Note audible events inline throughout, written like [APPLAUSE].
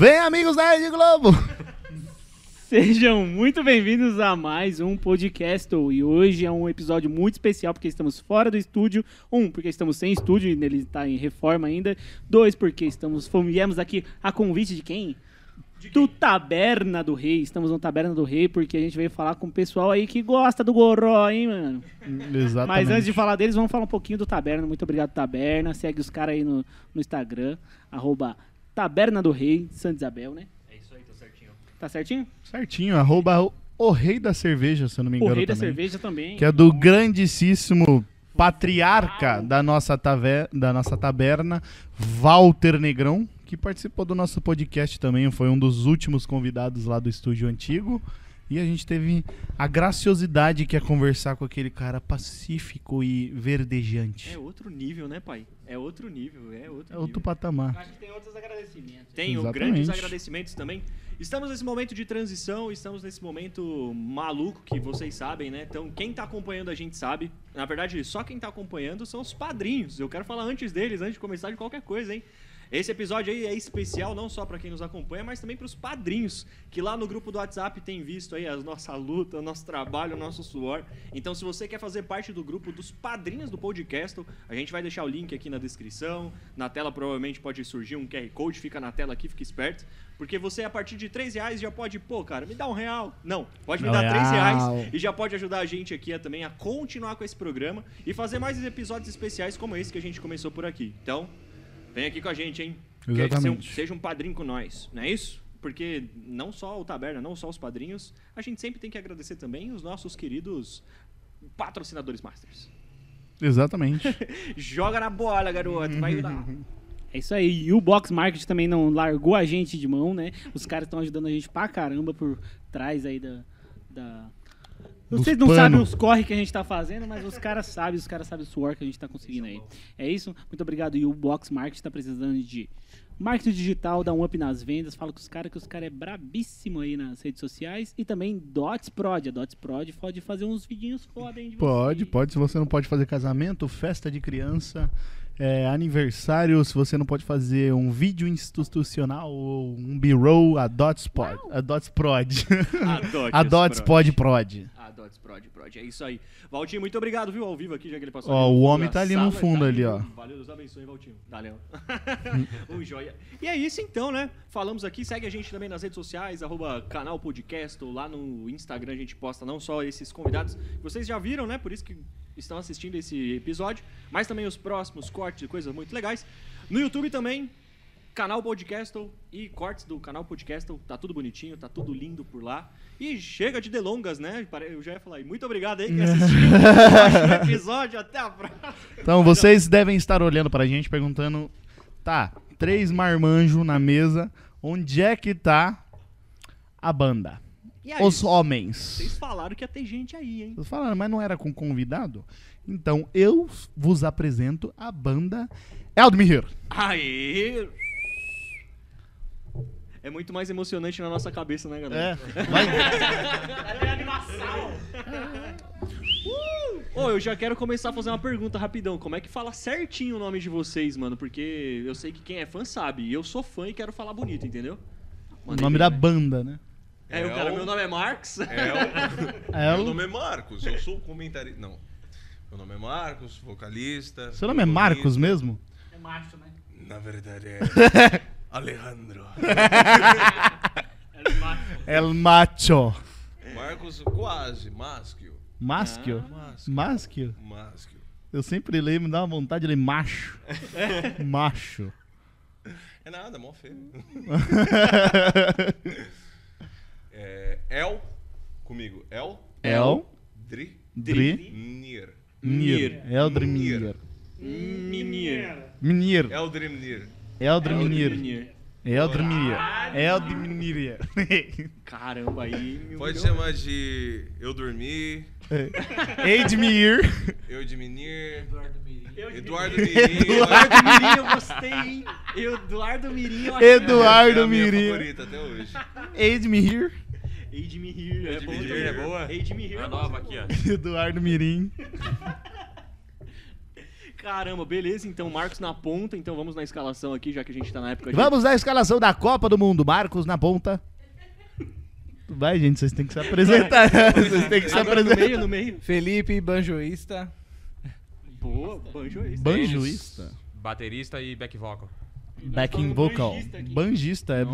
Vem, amigos da Rede Globo! [LAUGHS] Sejam muito bem-vindos a mais um podcast. E hoje é um episódio muito especial porque estamos fora do estúdio. Um, porque estamos sem estúdio e ele está em reforma ainda. Dois, porque estamos viemos aqui a convite de quem? Do Taberna do Rei. Estamos no Taberna do Rei porque a gente veio falar com o pessoal aí que gosta do goró, hein, mano? Exatamente. Mas antes de falar deles, vamos falar um pouquinho do Taberna. Muito obrigado, Taberna. Segue os caras aí no, no Instagram, arroba Taberna do Rei, Santa Isabel, né? É isso aí, tá certinho. Tá certinho? Certinho, arroba o, o Rei da Cerveja, se eu não me O engano Rei da também. Cerveja também. Que é do grandíssimo patriarca da nossa, tave- da nossa taberna, Walter Negrão, que participou do nosso podcast também, foi um dos últimos convidados lá do estúdio antigo. E a gente teve a graciosidade que é conversar com aquele cara pacífico e verdejante. É outro nível, né, pai? É outro nível, é outro É outro nível. patamar. Acho que tem outros agradecimentos. Tenho Exatamente. grandes agradecimentos também. Estamos nesse momento de transição, estamos nesse momento maluco que vocês sabem, né? Então, quem tá acompanhando a gente sabe. Na verdade, só quem tá acompanhando são os padrinhos. Eu quero falar antes deles, antes de começar de qualquer coisa, hein? Esse episódio aí é especial não só para quem nos acompanha, mas também para os padrinhos, que lá no grupo do WhatsApp tem visto aí a nossa luta, o nosso trabalho, o nosso suor. Então, se você quer fazer parte do grupo dos padrinhos do podcast, a gente vai deixar o link aqui na descrição. Na tela provavelmente pode surgir um QR Code, fica na tela aqui, fica esperto. Porque você, a partir de 3 reais, já pode, pô, cara, me dá um real. Não, pode me Um dar 3 real. reais e já pode ajudar a gente aqui a, também a continuar com esse programa e fazer mais episódios especiais como esse que a gente começou por aqui. Então, vem aqui com a gente, hein? Quer ser um- Exatamente. seja um padrinho com nós, não é isso? Porque não só o Taberna, não só os padrinhos, a gente sempre tem que agradecer também os nossos queridos patrocinadores masters. Exatamente. [LAUGHS] Joga na bola, garoto, vai ajudar. É isso aí. E o Box Market também não largou a gente de mão, né? Os caras estão ajudando a gente pra caramba por trás aí da. da... Vocês não pano. sabem os corre que a gente tá fazendo, mas os caras sabem, os caras sabem o suor que a gente tá conseguindo aí. É isso? Muito obrigado. E o Box Market tá precisando de marketing digital, dá um up nas vendas. Fala com os caras que os caras é brabíssimo aí nas redes sociais. E também Dots Prod. A Dots Prod pode fazer uns vidinhos foda, hein? De Pode, vocês. pode. Se você não pode fazer casamento, festa de criança, é, aniversário, se você não pode fazer um vídeo institucional ou um B-roll, a Dots Pod. A Dots Prod. A Dots [LAUGHS] prod. Pod Prod. Ah, Dots Prod, Prod. É isso aí. Valtinho, muito obrigado, viu? Ao vivo aqui, já que ele passou. Ó, o homem tá ali no fundo ali, ó. Valeu, Deus abençoe, Valtinho. Valeu. [LAUGHS] um joia. E é isso então, né? Falamos aqui. Segue a gente também nas redes sociais, arroba canal podcast, ou lá no Instagram a gente posta não só esses convidados que vocês já viram, né? Por isso que estão assistindo esse episódio, mas também os próximos cortes e coisas muito legais. No YouTube também, canal Podcastle e cortes do canal Podcastle. Tá tudo bonitinho, tá tudo lindo por lá. E chega de delongas, né? Eu já ia falar aí. Muito obrigado aí que assistiu [LAUGHS] o episódio. Até a próxima. Então, vocês devem estar olhando pra gente perguntando: tá, três marmanjos na mesa, onde é que tá a banda? Aí, Os homens. vocês falaram que ia ter gente aí, hein? Vocês falaram, mas não era com convidado? Então, eu vos apresento a banda Eldmir. Aê! É muito mais emocionante na nossa cabeça, né, É, galera? [LAUGHS] vai. Ô, eu já quero começar a fazer uma pergunta rapidão. Como é que fala certinho o nome de vocês, mano? Porque eu sei que quem é fã sabe. E eu sou fã e quero falar bonito, entendeu? O nome bem, da né? banda, né? É, o É cara, o- meu nome é Marx. [LAUGHS] É o... El- Meu nome é Marcos, eu sou comentarista. Não. Meu nome é Marcos, vocalista. Seu nome é. Marcos mesmo? É macho, né? Na verdade é. [LAUGHS] Alejandro. É macho. El Macho. Marcos quase, Maschio. Maschio? Maschio. Maschio? Maschio. Eu sempre leio, me dá uma vontade de ler macho. [LAUGHS] macho. É nada, mó feio. É, El, comigo. El, El, Dri, Dri, Nir. Nir. Eldrimir. Minir. Minir. Eldrimnir. Eldrimir. Eldrimir. Eldrimir. [LAUGHS] Caramba, aí. Pode chamar de Eu Dormi. Eu Diminuir, Eu- Eduardo Mirim. Eduardo Mirim, eu gostei, hein? Eduardo Mirim, eu acho Eduardo é a minha Mirim. favorita até hoje. Edmir. Aid me here. É Aid me here, é boa? Aid me here. A nova aqui, ó. [LAUGHS] [LAUGHS] Eduardo Mirim. Caramba, beleza. Então, Marcos na ponta. Então, vamos na escalação aqui, já que a gente tá na época de... Vamos à escalação da Copa do Mundo. Marcos na ponta. Vai, gente, vocês têm que se apresentar. [LAUGHS] vocês têm que se Agora no apresentar. meio, no meio. Felipe, banjoísta. Boa, banjo isso. Banjoísta. Baterista e back vocal. Backing vocal. banjista é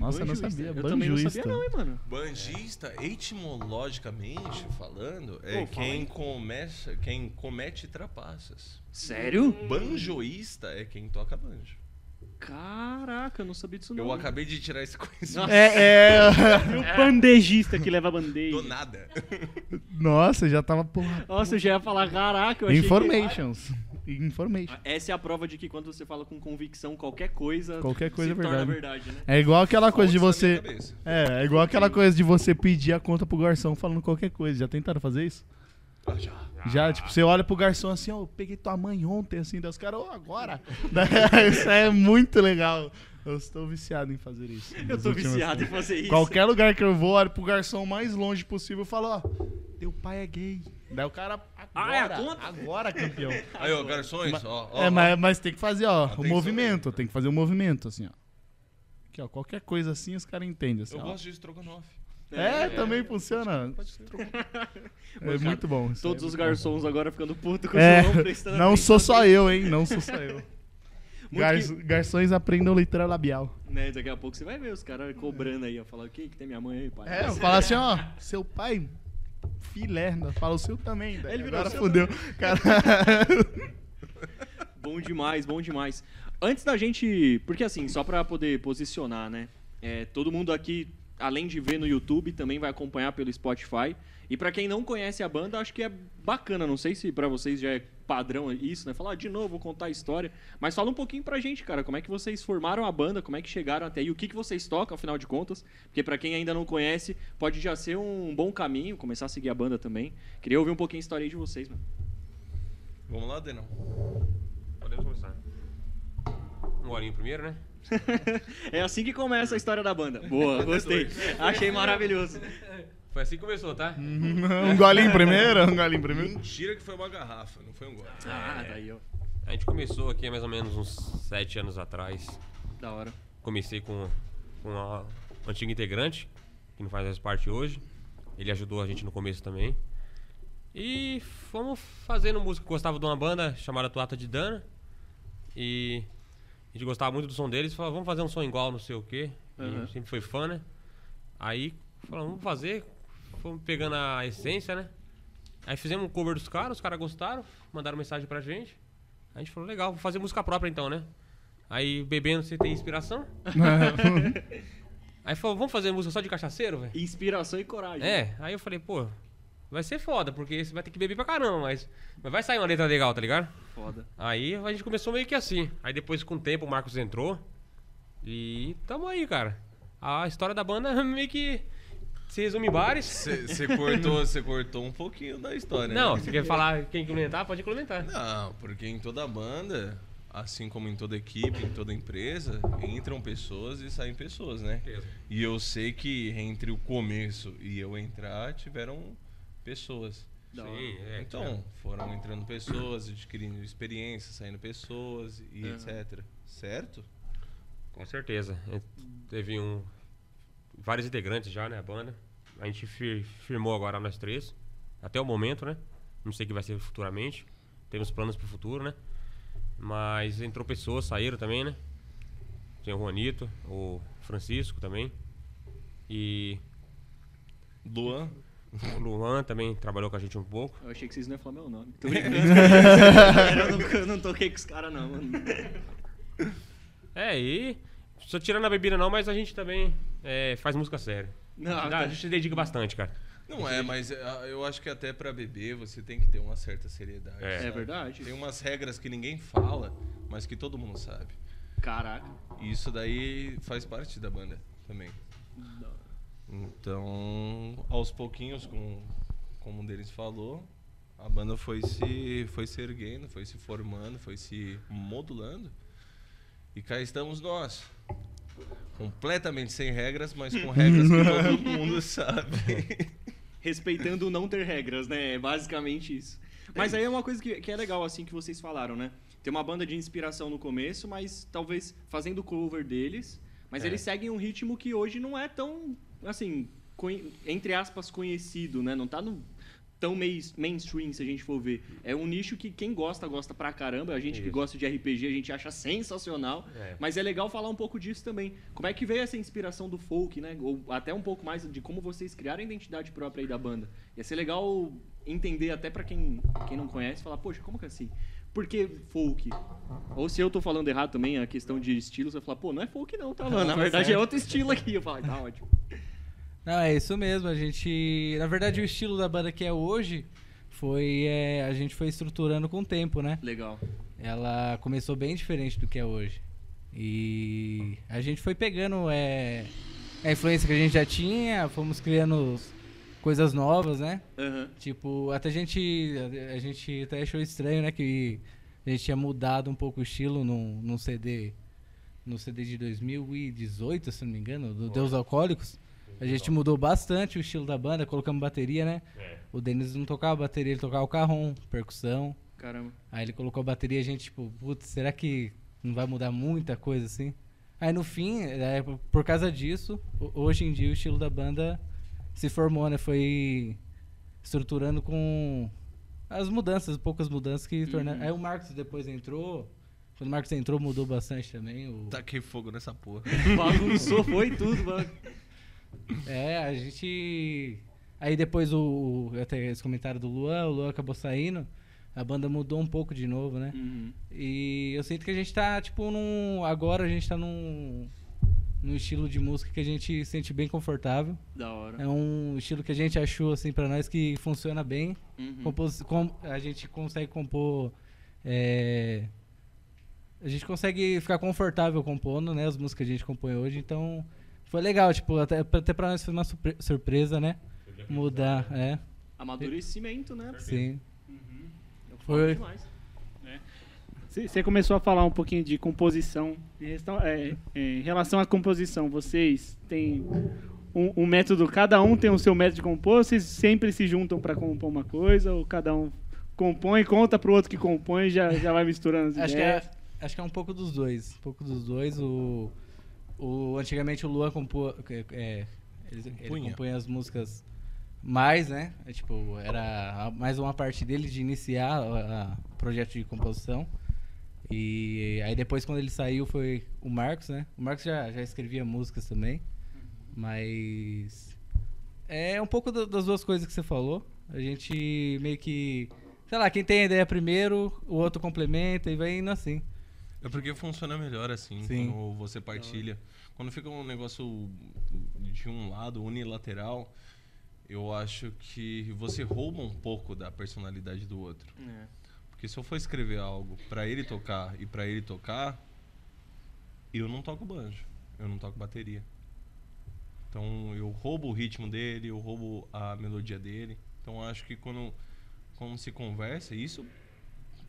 Nossa. banjuísta. Não sabia. Eu também não sabia não, hein, mano. Banjista, etimologicamente falando, é Pô, quem, começa, quem comete trapaças. Sério? Banjoísta é quem toca banjo. Caraca, eu não sabia disso não. Eu acabei de tirar esse conhecimento Nossa. É, é. O bandejista [LAUGHS] que leva a bandeja. do nada. Nossa, já tava porra. Nossa, eu já ia falar, caraca, eu achei que- Informations. Information. Essa é a prova de que quando você fala com convicção qualquer coisa, Qualquer coisa se é torna verdade. verdade, né? É igual aquela coisa de você. É, é igual aquela coisa de você pedir a conta pro garçom falando qualquer coisa. Já tentaram fazer isso? Ah, já. Já, tipo, você olha pro garçom assim, ó, eu peguei tua mãe ontem, assim, daí os caras, ô, agora. [LAUGHS] [LAUGHS] isso é muito legal. Eu estou viciado em fazer isso. Eu últimos viciado em tempos. fazer isso. Qualquer lugar que eu vou, olho pro garçom mais longe possível e falo, ó, teu pai é gay. Daí o cara, Ah, é a agora, conta? agora, campeão. [LAUGHS] Aí, ó, garçons, ó, ó. é, mas, mas tem que fazer, ó, o Atenção movimento, tem que fazer o movimento, assim, ó. Aqui, ó, qualquer coisa assim, os caras entendem, assim, Eu ó. gosto de estrogonofe. É, também funciona. Pode ser. [LAUGHS] É muito bom. isso Todos é os muito bom. garçons agora ficando puto com É, o prestando não sou só eu, hein? Não sou só eu. [LAUGHS] Gar- que- Garçons aprendam leitura labial. Né, daqui a pouco você vai ver os caras cobrando aí, ó. Falar, o que que tem minha mãe aí, pai? É, eu falo assim, ó, seu pai, filé, ainda fala o seu também. Daí Ele virou agora fudeu. Cara, [LAUGHS] Bom demais, bom demais. Antes da gente. Porque assim, só pra poder posicionar, né? é, todo mundo aqui, além de ver no YouTube, também vai acompanhar pelo Spotify. E pra quem não conhece a banda, acho que é bacana. Não sei se pra vocês já é padrão isso, né? Falar "Ah, de novo, contar a história. Mas fala um pouquinho pra gente, cara. Como é que vocês formaram a banda? Como é que chegaram até aí? O que, que vocês tocam, afinal de contas? Porque pra quem ainda não conhece, pode já ser um bom caminho, começar a seguir a banda também. Queria ouvir um pouquinho a história aí de vocês, mano. Vamos lá, Denão. Podemos começar. Um golinho primeiro, né? [LAUGHS] É assim que começa a história da banda. Boa, [LAUGHS] gostei. Achei maravilhoso. [LAUGHS] Foi assim que começou, tá? um golinho primeiro, um golinho primeiro. Mentira que foi uma garrafa, não foi um gole. Ah, daí, ó. A gente começou aqui há mais ou menos uns sete anos atrás. Da hora. Comecei com, com um antigo integrante, que não faz mais parte hoje. Ele ajudou a gente no começo também. E fomos fazendo música. Gostava de uma banda chamada Tuata de Dana. E a gente gostava muito do som deles. Falou, vamos fazer um som igual, não sei o quê. E Aham. sempre foi fã, né? Aí falamos, vamos fazer. Fomos pegando a essência, né? Aí fizemos um cover dos caras, os caras gostaram, mandaram mensagem pra gente. A gente falou, legal, vou fazer música própria então, né? Aí bebendo você tem inspiração. [LAUGHS] Aí falou, vamos fazer música só de cachaceiro, velho? Inspiração e coragem. É, aí eu falei, pô, vai ser foda, porque você vai ter que beber pra caramba, mas, mas vai sair uma letra legal, tá ligado? Foda. Aí a gente começou meio que assim. Aí depois, com o tempo, o Marcos entrou. E tamo aí, cara. A história da banda [LAUGHS] meio que se resume em bares. Você cortou, você cortou um pouquinho da história. Não, né? se quer falar quem implementar, pode implementar. Não, porque em toda banda, assim como em toda equipe, em toda empresa, entram pessoas e saem pessoas, né? Certeza. E eu sei que entre o começo e eu entrar, tiveram pessoas. Sim, é. Então, foram entrando pessoas, adquirindo experiência, saindo pessoas e Aham. etc. Certo? Com certeza. É, Teve um. Vários integrantes já, né? A banda. A gente fir- firmou agora nós três. Até o momento, né? Não sei o que vai ser futuramente. Temos planos pro futuro, né? Mas entrou pessoas, saíram também, né? Tinha o Juanito, o Francisco também. E Luan, o Luan também trabalhou com a gente um pouco. Eu achei que vocês não iam falar meu nome. Tô [LAUGHS] brincando. eu, não, eu não toquei com os caras, não, mano. [LAUGHS] É, e. Só tirando a bebida não, mas a gente também é, faz música séria. Não, tá. A gente se dedica bastante, cara. Não é, mas ah, eu acho que até pra beber você tem que ter uma certa seriedade. É. É verdade. Tem umas regras que ninguém fala, mas que todo mundo sabe. Caraca. E isso daí faz parte da banda também. Então, aos pouquinhos, com, como um deles falou, a banda foi se, foi se erguendo, foi se formando, foi se modulando. E cá estamos nós. Completamente sem regras, mas com regras que todo [LAUGHS] mundo sabe. [LAUGHS] Respeitando o não ter regras, né? É basicamente isso. Mas aí é uma coisa que, que é legal, assim, que vocês falaram, né? Tem uma banda de inspiração no começo, mas talvez fazendo cover deles. Mas É. eles seguem um ritmo que hoje não é tão, assim, entre aspas, conhecido, né? Não tá no tão main- mainstream, se a gente for ver. É um nicho que quem gosta, gosta pra caramba. A gente que Isso. gosta de RPG, a gente acha sensacional. É. Mas é legal falar um pouco disso também. Como é que veio essa inspiração do folk, né? Ou até um pouco mais de como vocês criaram a identidade própria aí da banda. Ia ser legal entender até pra quem, quem não conhece, falar, poxa, como que é assim? Por que folk? Ou se eu tô falando errado também, a questão de estilos, você falar, pô, não é folk não, tá, mano? Na verdade é outro estilo aqui. Eu falo, tá ótimo. Não, é isso mesmo. A gente. Na verdade, o estilo da banda que é hoje foi. é, a gente foi estruturando com o tempo, né? Legal. Ela começou bem diferente do que é hoje. E a gente foi pegando é, a influência que a gente já tinha, fomos criando coisas novas, né? Aham. Tipo, até a gente. A gente até achou estranho, né? Que a gente tinha mudado um pouco o estilo num, num CD. No CD de 2018, se não me engano, do Deus Alcoólicos. A gente mudou bastante o estilo da banda, colocamos bateria, né? É. O Denis não tocava bateria, ele tocava o carrom, percussão. Caramba. Aí ele colocou a bateria e a gente, tipo, putz, será que não vai mudar muita coisa assim? Aí no fim, é, por causa disso, ho- hoje em dia o estilo da banda se formou, né? Foi estruturando com as mudanças, poucas mudanças que tornaram. Aí o Marcos depois entrou. Quando o Marcos entrou, mudou bastante também. O... Taquei fogo nessa porra. [LAUGHS] Bagunçou, foi tudo, mano. É, a gente. Aí depois o. Até esse comentário do Luan, o Luan acabou saindo. A banda mudou um pouco de novo, né? Uhum. E eu sinto que a gente tá, tipo, num. Agora a gente tá num. Num estilo de música que a gente sente bem confortável. Da hora. É um estilo que a gente achou, assim, pra nós que funciona bem. Uhum. Compos, com, a gente consegue compor. é, a gente consegue ficar confortável compondo, né? As músicas que a gente compõe hoje. Então, foi legal, tipo, até, até pra nós foi uma surpre- surpresa, né? Mudar, é. Amadurecimento, né? Sim. Eu falo Foi. demais. Você começou a falar um pouquinho de composição. Em é, é, em relação à composição, vocês têm um, um método, cada um tem o seu método de compor, ou vocês sempre se juntam para compor uma coisa, ou cada um compõe, conta pro outro que compõe e já, já vai misturando as Acho que, ideias? é, acho que é um pouco dos dois. Um pouco dos dois. O, o, antigamente o Luan compô, é, ele, ele Compunha. as músicas mais, né? É, tipo, era mais uma parte dele de iniciar o projeto de composição. E aí depois quando ele saiu foi o Marcos, né? O Marcos já, já escrevia músicas também. Mas é um pouco da- das duas coisas que você falou. A gente meio que. Sei lá, quem tem a ideia primeiro, o outro complementa e vai indo assim. É porque funciona melhor assim, Sim. quando você partilha. Quando fica um negócio de um lado, unilateral, eu acho que você rouba um pouco da personalidade do outro. É. Porque se eu for escrever algo pra ele tocar e pra ele tocar, eu não toco banjo, eu não toco bateria. Então eu roubo o ritmo dele, eu roubo a melodia dele. Então acho que quando, quando se conversa, isso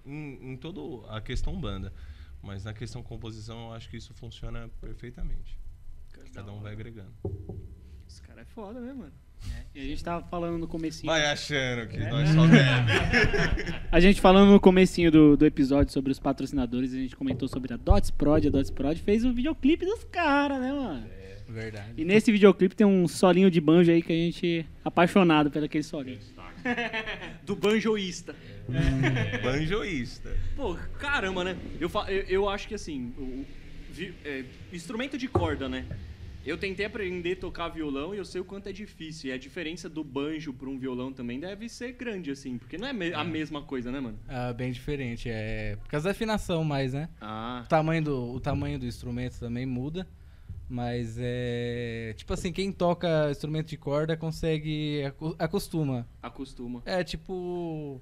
em, em toda a questão banda, mas na questão composição eu acho que isso funciona perfeitamente. Cada um vai agregando. Esse cara é foda, né, mano? E a gente tava falando no comecinho. Vai achando que nós só deve. [LAUGHS] A gente falando no comecinho do, do episódio sobre os patrocinadores, a gente comentou sobre a Dots Prod. A Dots Prod fez o videoclipe dos caras, né, mano? Verdade. E nesse videoclipe tem um solinho de banjo aí que a gente é apaixonado pelo aquele solinho. [LAUGHS] Do banjoísta. Banjoísta. Pô, caramba, né? Eu, fa- eu, eu acho que assim, o- o vi- é, instrumento de corda, né? Eu tentei aprender a tocar violão e eu sei o quanto é difícil. E a diferença do banjo para um violão também deve ser grande, assim, porque não é me- a mesma coisa, né, mano? Ah, bem diferente. É por causa da afinação mais, né? Ah, O tamanho do, o tamanho do instrumento também muda. Mas é. Tipo assim, quem toca instrumento de corda consegue. acostuma. acostuma. É tipo.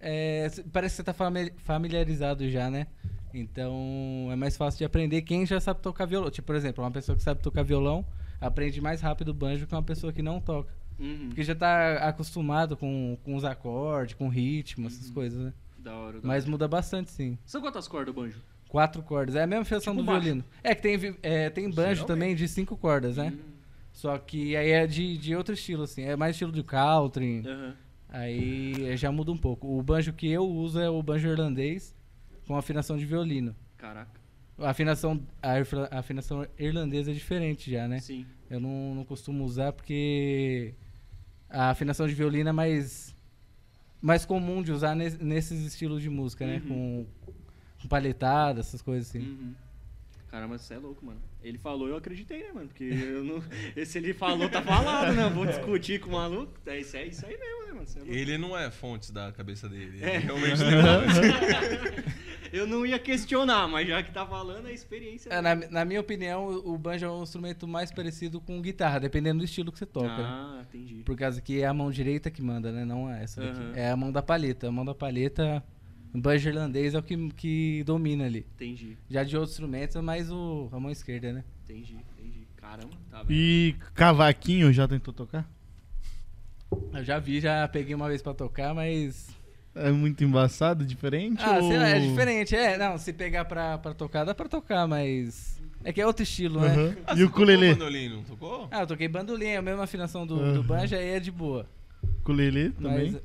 é, parece que você tá fami- familiarizado já, né? Então é mais fácil de aprender quem já sabe tocar violão. Tipo, por exemplo, uma pessoa que sabe tocar violão aprende mais rápido o banjo que uma pessoa que não toca. Uhum. Porque já tá acostumado com, com os acordes, com ritmo, essas coisas, né? Da hora. Da Mas hora. muda bastante, sim. São quantas cordas o banjo? Quatro cordas. É a mesma feição Tipo do baixo. violino. É que tem, é, tem banjo também de cinco cordas, né? Hum. Só que aí é de, de outro estilo, assim. É mais estilo de country. Aham. Aí já muda um pouco. O banjo que eu uso é o banjo irlandês com afinação de violino. Caraca. A afinação, a afinação irlandesa é diferente já, né? Sim. Eu não, não costumo usar porque a afinação de violino é mais, mais comum de usar nes- nesses estilos de música, né? Com, com palhetada, essas coisas assim. Uhum. Caramba, você é louco, mano. Ele falou, eu acreditei, né, mano? Porque eu não. [LAUGHS] Se ele falou, tá falado, né? Vou discutir com o maluco. É isso, é isso aí mesmo, né, mano? Você é louco. Ele não é fontes da cabeça dele. Ele É. realmente depois. [LAUGHS] Eu não ia questionar, mas já que tá falando, é experiência. É, na, na minha opinião, o banjo é um instrumento mais parecido com guitarra, dependendo do estilo que você toca. né? Ah, entendi. Por causa que é a mão direita que manda, né? Não é essa daqui. Aham. É a mão da palheta. A mão da palheta, o banjo irlandês é o que, que domina ali. Entendi, Já de outros instrumentos é mais o, a mão esquerda, né? entendi, entendi. Caramba, tá vendo? E cavaquinho já tentou tocar? Eu já vi, já peguei uma vez pra tocar, mas. É muito embaçado, diferente? Ah, ou... sei lá, é diferente. É, não, se pegar pra, pra tocar, dá pra tocar, mas. É que é outro estilo, né? Aham. Ah, E o ukulele? Tocou bandolim, não tocou? Ah, eu toquei bandolim, a mesma afinação do, Aham. do banjo aí é de boa. Ukulele também? Mas.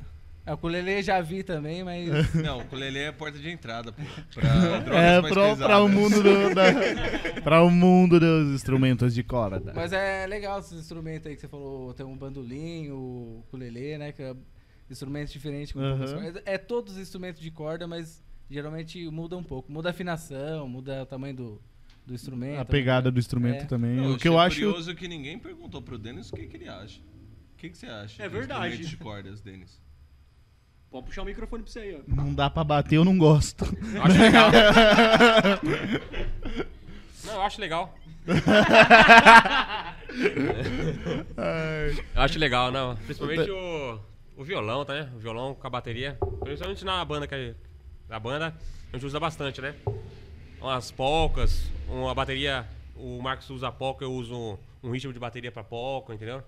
A ukulele já vi também, mas. [LAUGHS] Não, o ukulele é a porta de entrada, pô. Pra [LAUGHS] drogas É, mais pra, pesadas. pra o mundo do, da, [LAUGHS] pra o mundo dos instrumentos de corda. Mas é legal esses instrumentos aí que você falou, tem um bandolim, o ukulele, né? Que é instrumentos diferentes Aham. cordas. É todos os instrumentos de corda, mas geralmente muda um pouco. Muda a afinação, muda o tamanho do, do instrumento. A pegada do instrumento É. também. Não, o que eu acho. curioso que ninguém perguntou pro Denis o que, que ele acha. O que, que você acha? É de verdade. instrumentos de cordas, Denis? Pode puxar o microfone pra você aí, ó. Não dá pra bater, eu não gosto. Eu acho legal. [LAUGHS] Não, eu acho legal. Eu acho legal, não. Principalmente o, o violão, tá, né? O violão com a bateria. Principalmente na banda que a- na banda a gente usa bastante, né? Umas polcas, uma bateria. O Marcos usa polca, eu uso um ritmo de bateria pra polca, entendeu?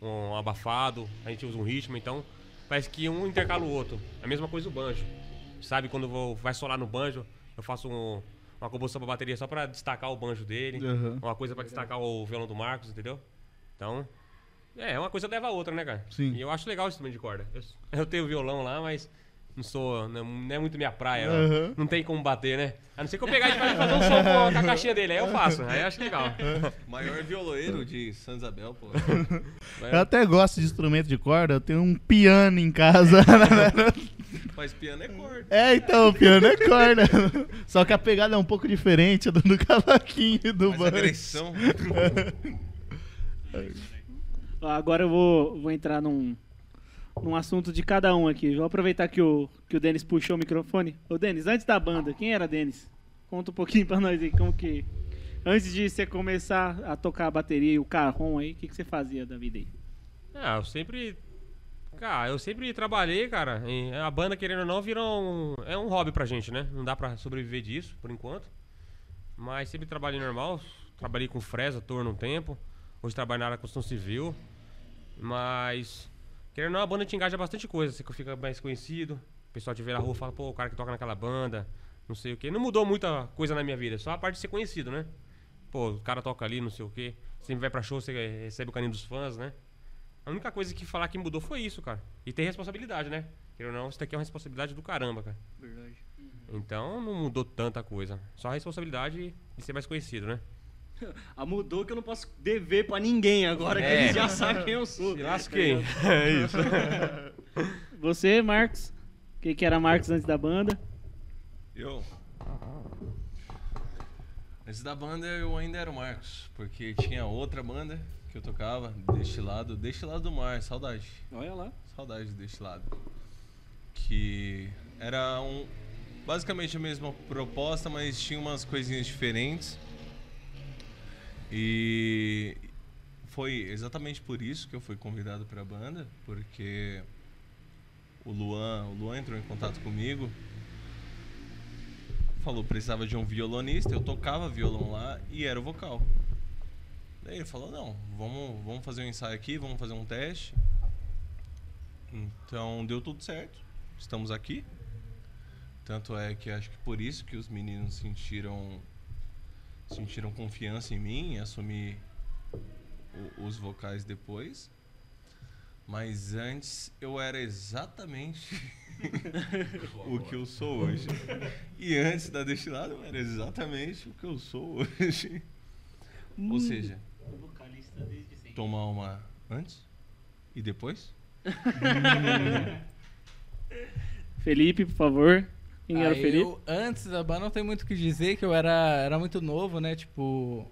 Um abafado, a gente usa um ritmo, então parece que um intercala o outro. A mesma coisa o banjo. Sabe, quando vou, vai solar no banjo, eu faço um- uma composição pra bateria só pra destacar o banjo dele. Aham. Uma coisa pra destacar o violão do Marcos, entendeu? Então, é, uma coisa leva a outra, né, cara? Sim. E eu acho legal o instrumento de corda. Eu, eu tenho violão lá, mas não sou. Não, não é muito minha praia. não. Aham. Não tem como bater, né? A não ser que eu pegar e fazer um som com a caixinha dele. Aí eu faço. Aí eu acho legal. Maior violoeiro de San Isabel, pô. [LAUGHS] Eu até gosto de instrumento de corda, eu tenho um piano em casa. [LAUGHS] Mas piano é corda. é, então, piano é corda. Só que a pegada é um pouco diferente do, do cavaquinho e do banjo. agressão. [LAUGHS] Agora eu vou, vou entrar num, num assunto de cada um aqui. Vou aproveitar que o, que o Denis puxou o microfone. Ô, Denis, antes da banda, quem era Denis? Conta um pouquinho pra nós aí, como que... Antes de você começar a tocar a bateria e o carrom aí, o que, que você fazia da vida aí? Ah, eu sempre. Cara, eu sempre trabalhei, cara. a banda, querendo ou não, virou um. É um hobby pra gente, né? Não dá pra sobreviver disso, por enquanto. Mas sempre trabalhei normal. Trabalhei com fresa, torno um tempo. Hoje trabalho na área construção civil. Mas. Querendo ou não, a banda te engaja bastante coisa. Você fica mais conhecido. O pessoal te vê na rua e fala, pô, o cara que toca naquela banda. Não sei o quê. Não mudou muita coisa na minha vida. Só a parte de ser conhecido, né? Pô, o cara toca ali, não sei o quê. Sempre vai pra show, você recebe o carinho dos fãs, né? A única coisa que falar que mudou foi isso, cara. E tem responsabilidade, né? Querendo ou não, isso daqui é uma responsabilidade do caramba, cara. Verdade. Então não mudou tanta coisa. Só a responsabilidade de ser mais conhecido, né? [LAUGHS] Ah, mudou que eu não posso dever pra ninguém agora que É. eles já sabem quem eu sou. Se lasquei. é isso. [LAUGHS] Você, Marcos? Quem que era Marcos antes da banda? Eu. Antes da banda eu ainda era o Marcos, porque tinha outra banda que eu tocava, Destilado, Destilado do Mar, saudade. Olha lá. Saudade deste lado. Que era um basicamente a mesma proposta, mas tinha umas coisinhas diferentes. E foi exatamente por isso que eu fui convidado para a banda, porque o Luan, o Luan entrou em contato comigo. Falou precisava de um violonista, eu tocava violão lá e era o vocal. Daí ele falou: "Não, vamos, vamos fazer um ensaio aqui, vamos fazer um teste". Então deu tudo certo. Estamos aqui. Tanto é que acho que por isso que os meninos sentiram sentiram confiança em mim, em assumir o- os vocais depois. Mas antes eu era exatamente [LAUGHS] o que eu sou hoje. E antes da destilada eu era exatamente o que eu sou hoje. Ou seja, tomar uma antes e depois? [LAUGHS] Felipe, por favor. Quem era o Ah, Felipe? eu, antes da banda não tem muito o que dizer, que eu era, era muito novo, né? Tipo,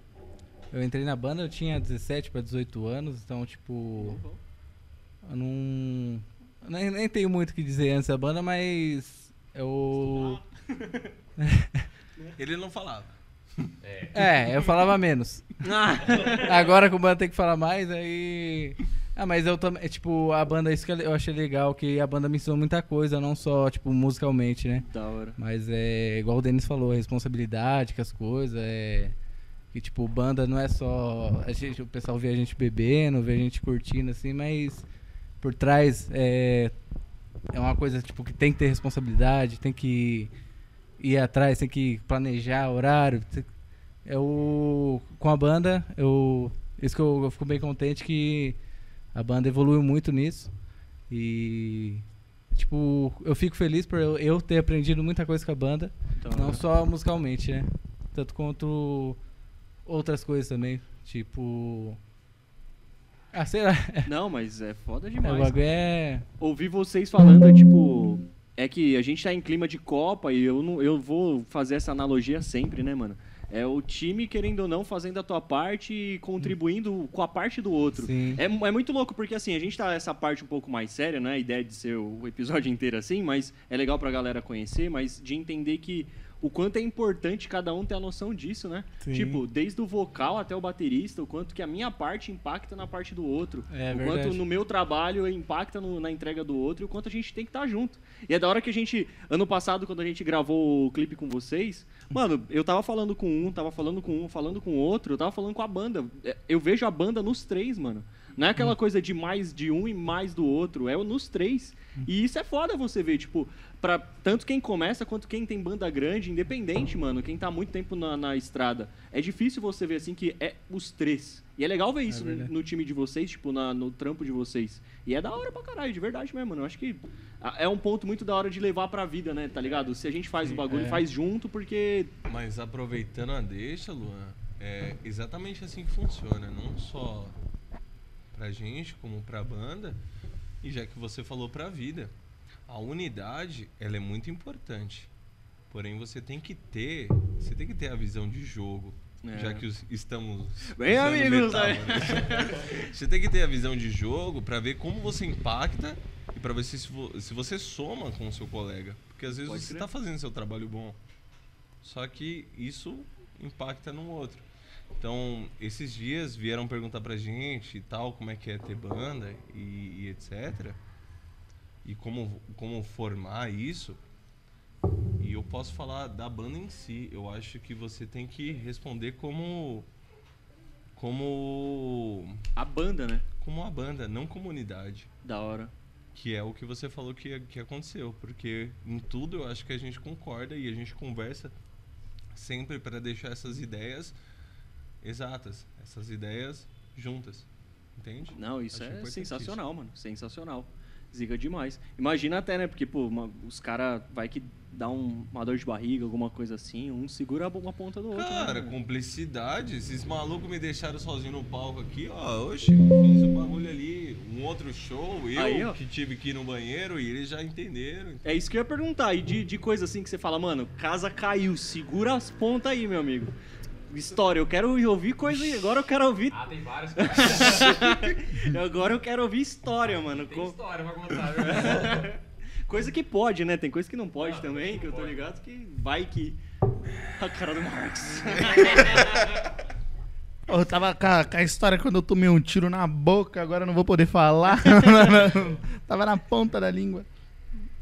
eu entrei na banda, eu tinha 17 para 18 anos, então, tipo, eu não. Nem, nem tenho muito o que dizer antes da banda, mas eu. [LAUGHS] Ele não falava. É, eu falava menos. Agora que o banda tem que falar mais, aí. Ah, mas eu também, tipo, a banda, isso que eu achei legal, que a banda me ensinou muita coisa, não só, tipo, musicalmente, né? Da hora. Mas é igual o Denis falou, a responsabilidade com as coisas, é. Que tipo, banda não é só. A gente, o pessoal vê a gente bebendo, vê a gente curtindo, assim, mas por trás é. É uma coisa tipo que tem que ter responsabilidade, tem que ir atrás, tem que planejar horário. tem- É. Com a banda, eu. Isso que eu, eu fico bem contente que a banda evoluiu muito nisso. E. Tipo, eu fico feliz por eu, eu ter aprendido muita coisa com a banda. Então, Não só musicalmente, né? Tanto quanto outras coisas também. Tipo. Ah, sei lá. [LAUGHS] Não, mas é foda demais. bagulho é. Ouvir vocês falando é tipo. É que a gente tá em clima de Copa e eu, não, eu vou fazer essa analogia sempre, né, mano? É o time, querendo ou não, fazendo a tua parte e contribuindo com a parte do outro. É, é muito louco, porque assim, a gente tá nessa parte um pouco mais séria, né? A ideia de ser o episódio [LAUGHS] inteiro assim, mas é legal pra galera conhecer, mas de entender que o quanto é importante cada um ter a noção disso, né? Sim. Tipo, desde o vocal até o baterista, o quanto que a minha parte impacta na parte do outro. É o verdade. quanto no meu trabalho impacta no- na entrega do outro e o quanto a gente tem que estar junto. E é da hora que a gente, ano passado, quando a gente gravou o clipe com vocês, mano, eu tava falando com um, tava falando com um, falando com outro, eu tava falando com a banda. É, Eu vejo a banda nos três, mano. Não é aquela coisa de mais de um e mais do outro, é o nos três. E isso é foda você ver, tipo, pra tanto quem começa quanto quem tem banda grande, independente, mano, quem tá há muito tempo na, na estrada. É difícil você ver assim que é os três. E é legal ver isso no, verdade. no time de vocês, tipo, na- no trampo de vocês. E é da hora pra caralho, de verdade mesmo, mano. Eu acho que é um ponto muito da hora de levar pra vida, né, tá ligado? Se a gente faz o bagulho, é. faz junto, porque. Mas aproveitando a deixa, Luan, é exatamente assim que funciona, não só pra gente, como pra banda, e já que você falou pra vida. A unidade, ela é muito importante. Porém, você tem que ter, você tem que ter a visão de jogo, É. já que os- estamos Bem amigos, metáforas. [LAUGHS] Você tem que ter a visão de jogo pra ver como você impacta e pra ver se, se vo- se você soma com o seu colega. Porque às vezes Pode você crer. tá fazendo seu trabalho bom. Só que isso impacta no outro. Então, esses dias vieram perguntar pra gente e tal, como é que é ter banda e, e etc. E como, como formar isso. E eu posso falar da banda em si. Eu acho que você tem que responder como. Como. A banda, né? Como a banda, não comunidade. Da hora. Que é o que você falou que, que aconteceu. Porque em tudo eu acho que a gente concorda e a gente conversa sempre para deixar essas ideias exatas, essas ideias juntas. Entende? Não, isso Acho é sensacional, mano. Sensacional. Zica demais. Imagina até, né? Porque, pô, uma- os caras vai que dá um- uma dor de barriga, alguma coisa assim, um segura uma ponta do outro. né, Cara, mano? cumplicidade. Esses malucos me deixaram sozinho no palco aqui, ó. Oxe, fiz o bagulho ali, um outro show, eu Aí, que tive que ir no banheiro e eles já entenderam. É isso que eu ia perguntar. E de, de coisa assim que você fala, mano, casa caiu, segura as pontas aí, meu amigo. História, eu quero ouvir coisa. Agora eu quero ouvir. Ah, tem várias [LAUGHS] Agora eu quero ouvir história, mano. Tem Co- história pra contar, viu? [LAUGHS] Coisa que pode, né? Tem coisa que não pode Não, também, não que eu tô pode. ligado que vai que. A cara do Marx. [LAUGHS] Eu tava com a, com a história quando eu tomei um tiro na boca, agora eu não vou poder falar. tava na ponta da língua.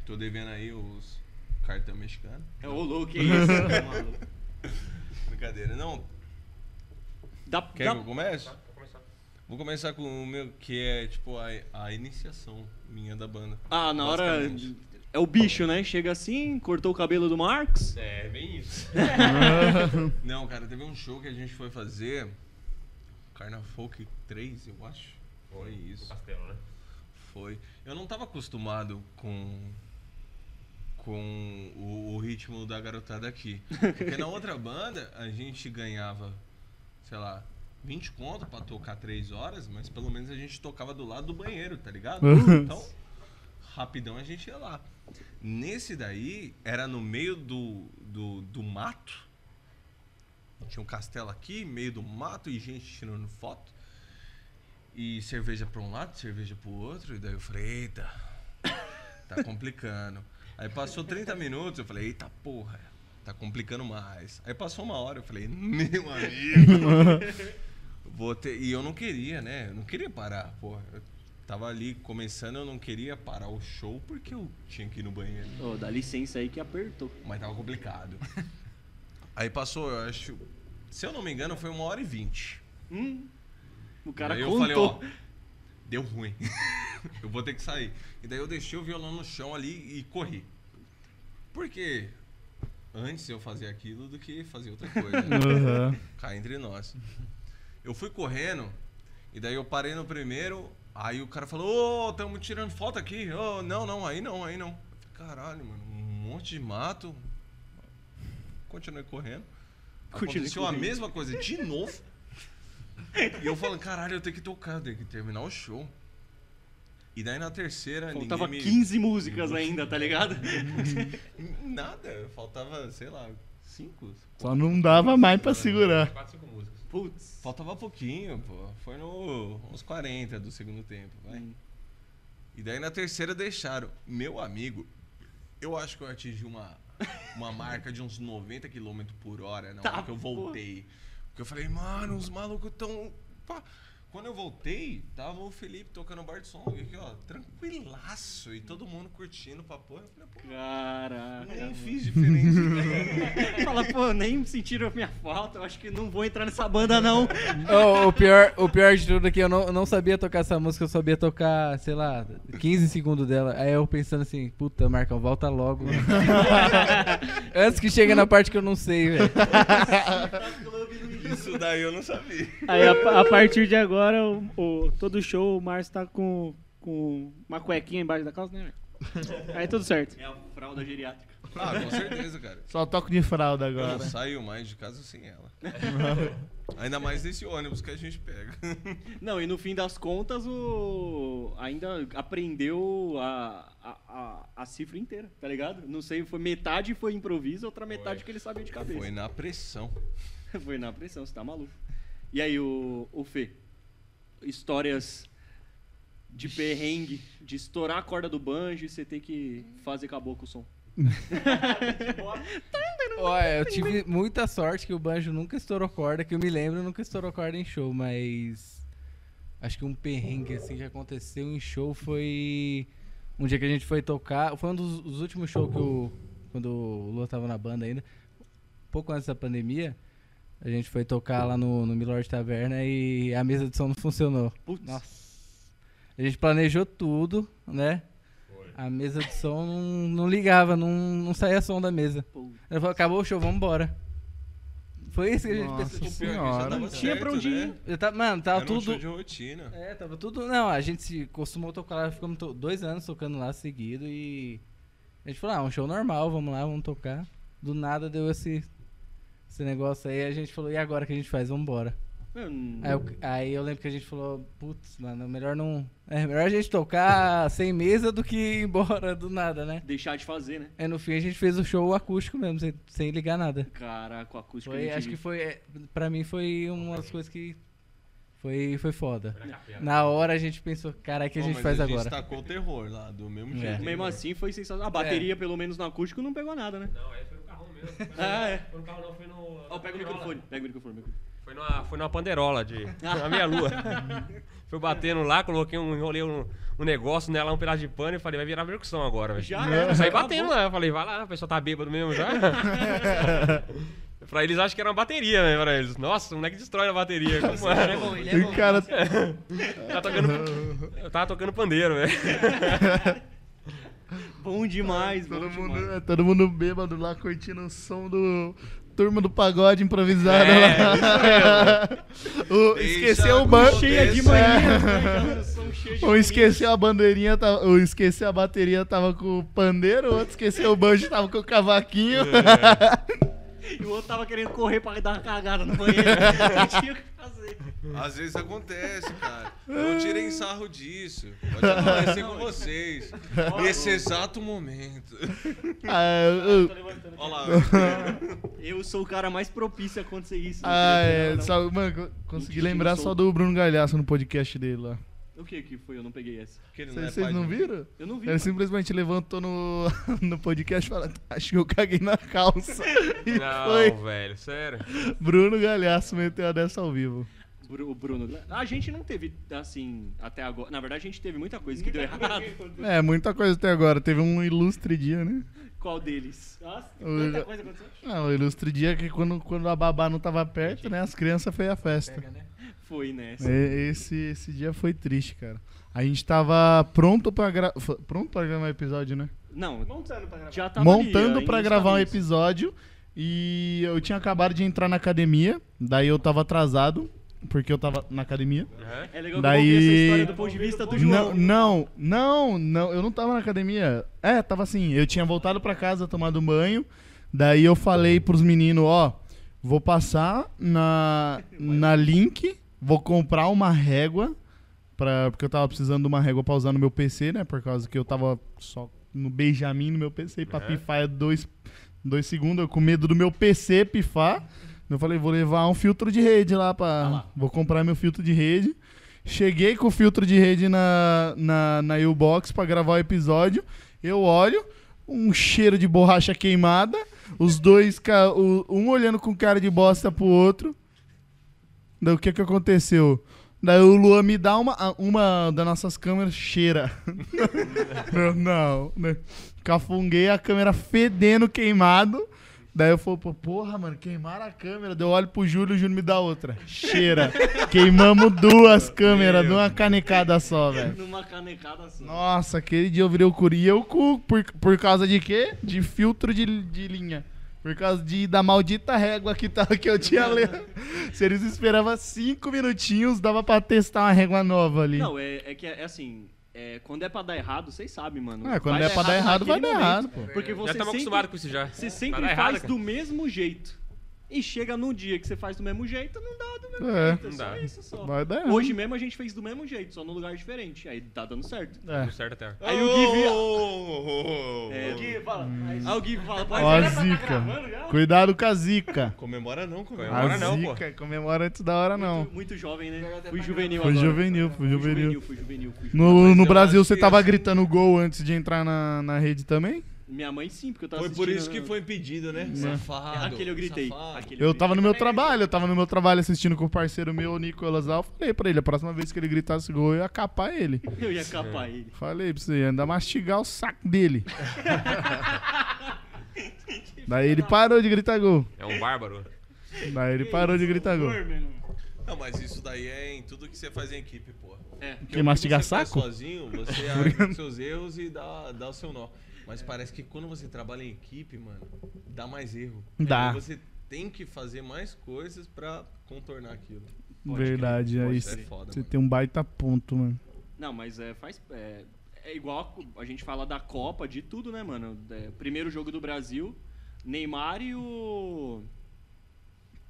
Tô devendo aí os cartão mexicano. É o louco, que isso? Tá. Brincadeira. Não, Dá, quer dá- que eu comece? Vou começar. Vou começar com o meu, que é tipo a, a iniciação minha da banda. Ah, na hora. É o bicho, né? Chega assim, cortou o cabelo do Marx. É, bem isso. [LAUGHS] Não, cara, teve um show que a gente foi fazer. Carna Folk 3, eu acho. Foi isso. castelo, né? Foi. Eu não tava acostumado com com o, o ritmo da garotada aqui. Porque na outra banda a gente ganhava, sei lá, 20 conto pra tocar 3 horas, mas pelo menos a gente tocava do lado do banheiro, tá ligado? Então, rapidão a gente ia lá. Nesse daí, era no meio do, do, do mato. Tinha um castelo aqui, meio do mato, e gente tirando foto. E cerveja pra um lado, cerveja pro outro. E daí eu falei, eita, tá complicando. Aí passou 30 minutos, eu falei, eita porra, tá complicando mais. Aí passou uma hora, eu falei, meu amigo. [LAUGHS] Vou ter... E eu não queria, né? Eu não queria parar, porra. Eu tava ali começando, eu não queria parar o show porque eu tinha que ir no banheiro. Ô, dá licença aí que apertou. Mas tava complicado. Aí passou, eu acho. Se eu não me engano, foi uma hora e vinte. Hum, o cara Aí eu contou. falei, ó, deu ruim. [LAUGHS] eu vou ter que sair. E daí eu deixei o violão no chão ali e corri. Porque antes eu fazia aquilo do que fazer outra coisa. né? Cá entre nós. Eu fui correndo, e daí eu parei no primeiro, aí o cara falou, ô, tamo tirando foto aqui. Ô, não, não, aí não, aí não. Falei, Caralho, mano, um monte de mato. Continuei correndo. Continuei Aconteceu a correndo. mesma coisa de novo. E eu falando, caralho, eu tenho que tocar, eu tenho que terminar o show. E daí na terceira, Faltava ninguém me... 15 músicas ainda, tá ligado? [LAUGHS] Nada, faltava, sei lá, cinco. Só não dava mais pra segurar. 4, 5 músicas. Putz. Faltava pouquinho, pô. Foi no, uns 40 do segundo tempo, vai. Hum. E daí na terceira deixaram. Meu amigo, eu acho que eu atingi uma, uma marca de uns 90 km por hora na Tá, hora que eu voltei. Porque eu falei, mano, os malucos tão. pá. Quando eu voltei, tava o Felipe tocando bar de som. Aqui, ó, tranquilaço. E todo mundo curtindo pra porra. Eu falei, pô, Caraca. nem mano. fiz diferença. [LAUGHS] Fala, pô, nem sentiram a minha falta. Eu acho que não vou entrar nessa banda, não. [LAUGHS] Ô, o, pior, o pior de tudo é que eu não, não sabia tocar essa música, eu sabia tocar, sei lá, 15 segundos dela. Aí eu pensando assim, puta, Marcão, volta logo. [LAUGHS] Antes que chegue na parte que eu não sei, velho. Isso daí eu não sabia. Aí a, a partir de agora, o, o- todo show o Márcio tá com, com uma cuequinha embaixo da calça, né? velho? Aí tudo certo. É a fralda geriátrica. Ah, com certeza, cara. Só toco de fralda Eu agora. não saio mais de casa sem ela. [LAUGHS] Ainda mais desse ônibus que a gente pega. [LAUGHS] Não, e no fim das contas, o ainda aprendeu a, a, a, a cifra inteira, tá ligado? Não sei, foi metade foi improviso, outra metade que ele sabia de cabeça. Foi na pressão. [LAUGHS] Foi na pressão, você tá maluco. E aí, o, o Fê? Histórias de perrengue, de estourar a corda do banjo e você ter que fazer caboclo o som. [LAUGHS] Olha, eu tive muita sorte que o banjo nunca estourou corda, que eu me lembro, nunca estourou corda em show, mas acho que um perrengue assim que aconteceu em show foi um dia que a gente foi tocar, foi um dos, dos últimos shows que o quando o Lua tava na banda ainda, pouco antes da pandemia, a gente foi tocar lá no, no Milord Taverna e a mesa de som não funcionou. Putz. Nossa. A gente planejou tudo, né? A mesa de som não, não ligava, não, não saía som da mesa. Ele falou, acabou o show, vamos embora. Foi isso que a gente Nossa pensou. Senhora. Não tinha pra onde certo, né? Eu tava- mano, tava Era um show tudo. de rotina. É, tava tudo. Não, a gente se costumou tocar lá, ficamos to- dois anos tocando lá seguido e. A gente falou, ah, um show normal, vamos lá, vamos tocar. Do nada deu esse, esse negócio aí, a gente falou, e agora que a gente faz? Vamos embora. hum, Aí eu, aí eu lembro que a gente falou, putz, mano, melhor não. [LAUGHS] É melhor a gente tocar sem mesa do que ir embora do nada, né? deixar de fazer, né? Aí no fim a gente fez o show acústico mesmo, sem, sem ligar nada. Caraca, o acústico Foi, a gente acho que foi, é, pra mim foi uma das coisas que foi, foi foda. Na hora a gente pensou, cara, o que a gente mas faz a agora? gente tacou o terror lá, do mesmo É. jeito. Mesmo mano. assim foi sensacional. A bateria, pelo menos no acústico, não pegou nada, né? Não, aí foi mesmo. Foi [LAUGHS] no- Ah, é. Foi no carro não, foi no... Ó, pega o microfone, pega o microfone. Foi numa, foi numa panderola de. [LAUGHS] na minha lua. Fui batendo lá, coloquei um. enrolei um, um negócio nela, um pedaço de pano e falei, vai virar percussão agora, velho. Já. Eu saí batendo lá, eu falei, vai lá, o pessoal tá bêbado mesmo já. [LAUGHS] pra eles acho que era uma bateria, né? Pra eles. Nossa, o moleque destrói a bateria. Como Ele é? é bom, ele é bom. cara. Tá tocando, eu tava tocando pandeiro, velho. Bom demais, bom Todo demais. mundo, todo mundo bêbado lá curtindo o som do Turma do Pagode improvisado É, lá. [LAUGHS] O, esqueceu o banco. Cheia de É. manhã, [LAUGHS] né? Um esqueceu a bandeirinha, tava, um esqueceu a bateria, tava com o pandeiro, o outro esqueceu o banjo, tava com o cavaquinho. [LAUGHS] E o outro tava querendo correr pra dar uma cagada no banheiro. Não tinha o que fazer. Às vezes acontece, cara. Eu não tirei sarro disso. Pode acontecer com vocês. Nesse exato momento. Ah, eu- aqui. Olha lá. Eu sou o cara mais propício a acontecer isso. ah, é, só, mano, co- consegui lembrar só do Bruno Galhaço no podcast dele lá. O que que foi? Eu não peguei essa. Ele não é Vocês vocês não viram? Eu não vi. Ele mano. simplesmente levantou no, [LAUGHS] no podcast e falou: Acho que eu caguei na calça. [LAUGHS] E Não, foi. velho, sério. Bruno Galhaço meteu a dessa ao vivo. O Bruno. A gente não teve, assim, até agora. Na verdade, a gente teve muita coisa que deu [LAUGHS] errado. É, muita coisa até agora. Teve um ilustre dia, né? Qual deles? Nossa, O- tanta coisa aconteceu. Não, o ilustre dia que quando, quando a babá não tava perto, né? As crianças fez a festa. Pega, né? Foi nessa. E- Esse, esse dia foi triste, cara. A gente tava pronto pra, gra... pronto pra gravar um episódio, né? Não, Montando pra gravar. já tava Montando ali, pra gravar um episódio. E eu tinha acabado de entrar na academia. Daí eu tava atrasado, porque eu tava na academia. É? É legal Daí- essa história do ponto de vista do Não, João. não, não, não, eu não tava na academia. É, tava assim, eu tinha voltado pra casa tomado banho. Daí eu falei pros meninos, ó, vou passar na, na Link, vou comprar uma régua, pra, porque eu tava precisando de uma régua pra usar no meu PC, né? Por causa que eu tava só no Benjamin no meu PC, e pra É. pifar é dois, dois segundos, eu com medo do meu PC pifar. Eu falei, vou levar um filtro de rede lá pra. Ah lá. Vou comprar meu filtro de rede. Cheguei com o filtro de rede na, na, na U-Box pra gravar o episódio. Eu olho, um cheiro de borracha queimada. Os dois, um olhando com cara de bosta pro outro. Daí o que que aconteceu? Daí o Luan me dá uma, uma das nossas câmeras cheira. [LAUGHS] Eu, não, né? Cafunguei a câmera fedendo queimado. Daí eu falei, pô, porra, mano, queimaram a câmera. Daí eu olho pro Júlio, o Júlio me dá outra. Cheira. [LAUGHS] Queimamos duas câmeras de uma canecada só, velho. Numa canecada só. Nossa, aquele dia eu virei o curi. E eu, cu- por, por causa de quê? De filtro de, de linha. Por causa de, da maldita régua que, tava, que eu tinha ali. [LAUGHS] Se eles esperavam cinco minutinhos, dava pra testar uma régua nova ali. Não, é, é que é, é assim. É, quando é pra dar errado, vocês sabem, mano. É, quando Vai é pra dar errado, vai dar errado, pô. Porque Já você estamos acostumados com isso já. você sempre faz errado, do mesmo jeito. E chega num dia que você faz do mesmo jeito, não dá do mesmo É. jeito. É Não só dá. isso só. Vai dar errado. Hoje mesmo a gente fez do mesmo jeito, só num lugar diferente. Aí tá dando certo. É. Tudo certo até. Aí o Gui vira. Oh, É, Gui, fala. Mas... Aí o Gui fala, pode Ó a pra tá zica. gravando já? Cuidado com a zica. Comemora não, comemora. Comemora A não, pô. zica, comemora antes da hora não. Muito, muito jovem, né? Fui juvenil Foi agora. juvenil, foi Fui juvenil. juvenil, fui juvenil, fui juvenil. No, Mas no eu Brasil acho você que tava assim- gritando gol antes de entrar na, na rede também? Minha mãe sim, porque eu tava Foi por isso que foi impedido, né? Safado. Aquele eu gritei. safado. Aquele Eu tava no meu trabalho, eu tava no meu trabalho assistindo com o parceiro meu, o Nicolas Al. Falei pra ele, a próxima vez que ele gritasse gol, eu ia capar ele. [LAUGHS] Eu ia capar ele. Falei pra você, ainda mastigar o saco dele. [LAUGHS] Daí ele parou de gritar gol. É um bárbaro. Daí ele parou de gritar gol. Não, mas isso daí é em tudo que você faz em equipe, pô. É. Porque Que o mastigar você faz saco? sozinho, você [LAUGHS] arca os seus erros e dá, dá o seu nó. Mas parece que quando você trabalha em equipe, mano, dá mais erro. Dá. Aí Você tem que fazer mais coisas pra contornar aquilo. Verdade, Pode aí ser você foda, você mano. tem um baita ponto, mano. Não, mas é, faz. É, é igual a, a gente fala da Copa, de tudo, né, mano? É, primeiro jogo do Brasil, Neymar e o.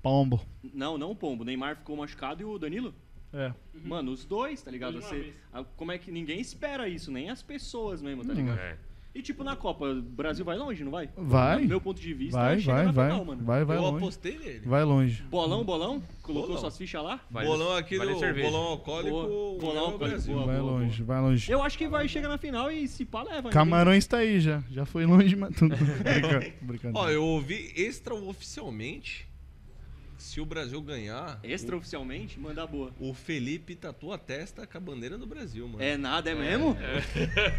Pombo. Não, não o Pombo. Neymar ficou machucado e o Danilo? É. Mano, os dois, tá ligado? Você, a- como é que ninguém espera isso? Nem as pessoas mesmo, tá ligado? É. E tipo, na Copa, o Brasil vai longe, não vai? Vai. Do meu ponto de vista, Vai, vai, na vai. final, mano. Vai, vai eu longe. apostei nele. Vai longe. Bolão, bolão? Colocou Bolão. suas fichas lá? Vale- bolão aqui vale do cerveja. bolão alcoólico. Boa. Bolão alcoólico, Brasil. boa. Vai longe, vai longe. Eu acho que vai chegar na final e se pá leva. Camarões tá aí já. Já foi longe, mas tudo. Brinca- [LAUGHS] Brincadeira. Ó, eu ouvi extraoficialmente. Se o Brasil ganhar, Extraoficialmente, manda boa. o Felipe tatua a testa com a bandeira do Brasil, mano. É nada, é mesmo?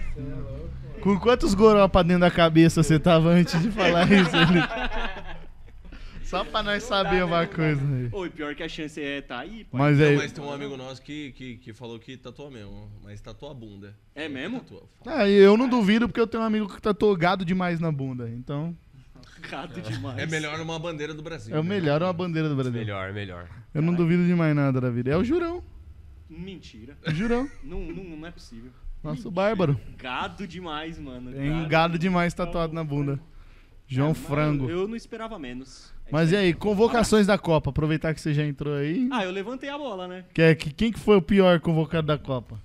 [LAUGHS] Com quantos goró pra dentro da cabeça você tava antes de falar [LAUGHS] isso? Felipe? Só pra nós saber uma coisa aí. Oi, pior que a chance é tá aí, pai. Mas mas tem um amigo nosso que, que, que falou que tatua mesmo, mas tatua a bunda. É mesmo? Tatua. Ah, eu não duvido porque eu tenho um amigo que tá togado demais na bunda. Então. Gado demais. É melhor uma bandeira do Brasil. É o né? melhor, é uma bandeira do Brasil. Melhor, melhor. Eu não duvido de mais nada da vida. É o Jurão. Mentira. O Jurão. [LAUGHS] Não, não, não é possível. Nosso bárbaro. Gado demais, mano. Tem gado demais tatuado na bunda. João É, Frango. Eu não esperava menos. É Mas e aí, convocações da Copa? Aproveitar que você já entrou aí. Ah, eu levantei a bola, né? Que é, que, quem que foi o pior convocado da Copa?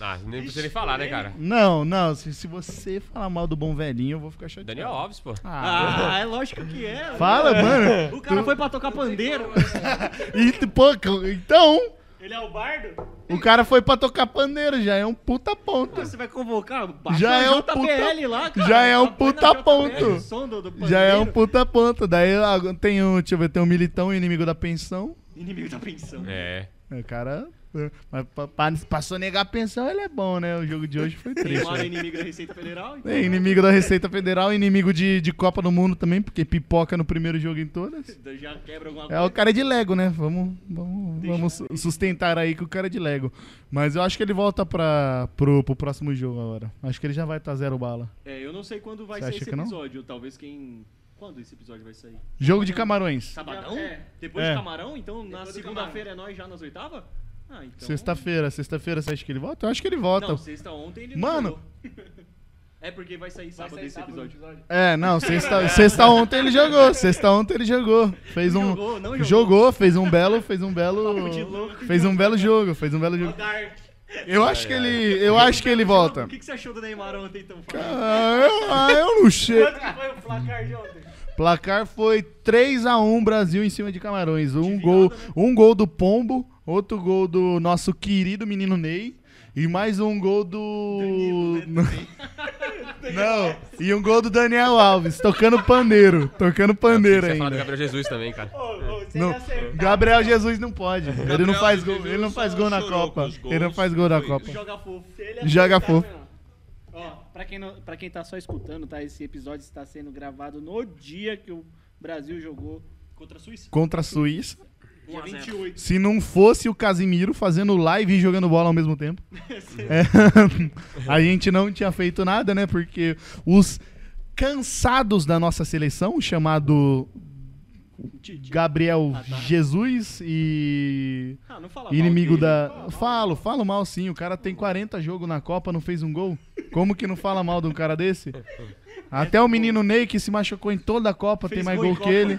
Ah, nem precisa nem falar, né, cara? Não, não. Se, se você falar mal do bom velhinho, eu vou ficar chateado. Daniel Alves, pô. Ah, Ah, é lógico que é. fala, mano. O cara foi pra tocar pandeiro. [LAUGHS] E, pô, então, Ele é o bardo? o cara foi pra tocar pandeiro, já é um puta ponto. Você vai convocar? Já é o um puta- lá, cara. já é um puta ponto. Já é um puta ponto. Daí ah, tem o, deixa eu ver, tem o militão inimigo da pensão. Inimigo da pensão. É. É, O cara. É, Mas pra, pra, pra sonegar a pensão, ele é bom, né? O jogo de hoje foi triste. Neymar é né? inimigo da Receita Federal. então- É, inimigo da Receita Federal, inimigo de, de Copa do Mundo também, porque pipoca no primeiro jogo em todas. [LAUGHS] Já quebra alguma É coisa. o cara de Lego, né? Vamos, vamos, vamos su- sustentar aí que o cara é de Lego. Mas eu acho que ele volta pra, pro, pro próximo jogo agora. Acho que ele já vai estar zero bala. É, eu não sei quando vai Você esse que não? episódio. Talvez quem. Quando esse episódio vai sair? Jogo de Camarões. Sabadão? É. Depois É. de Camarão? Então na Depois do segunda-feira é nós já nas oitavas? Ah, então. Sexta-feira. Sexta-feira você acha que ele volta? Eu acho que ele volta. Não, sexta ontem ele não Mano. [LAUGHS] É porque vai sair Vai sábado sair esse sábado o episódio. É, não, sexta, sexta ontem ele jogou. Sexta ontem ele jogou. Fez um. Jogou, não jogou. Jogou, fez um belo, fez um belo. [LAUGHS] Fez um belo jogo, fez um belo jogo. Eu acho que ele, eu acho que ele volta. O que, que você achou do Neymar ontem, então? Ah, eu, ah, eu não sei. Quanto que foi o placar de ontem? Placar foi 3 a 1 Brasil em cima de Camarões. Um virada, gol, né? um gol do Pombo, outro gol do nosso querido menino Ney e mais um gol do Danilo, né, [LAUGHS] Não, e um gol do Daniel Alves, tocando pandeiro, tocando pandeiro falar do ainda. Gabriel Jesus também, cara. Ô, ô, você Não. Gabriel Jesus não pode. Ele não faz gol, Jesus ele não faz gol na Copa. Ele não faz gol na Copa. Joga fofo. Joga fofo. Ó, pra quem, não, pra quem tá só escutando, tá? Esse episódio está sendo gravado no dia que o Brasil jogou Contra a Suíça. Contra a Suíça. Dia 1 a 0. 28. Se não fosse o Casimiro fazendo live e jogando bola ao mesmo tempo, [LAUGHS] é, [LAUGHS] a gente não tinha feito nada, né? Porque os cansados da nossa seleção, chamado Gabriel Ah, tá. Jesus e Ah, não fala mal inimigo dele. da. Fala mal. Falo, falo mal sim. O cara tem 40 jogos na Copa, não fez um gol. Como que não fala mal de um cara desse? [LAUGHS] Até o menino Ney, que se machucou em toda a Copa, Fez tem mais gol gol que Copa. ele.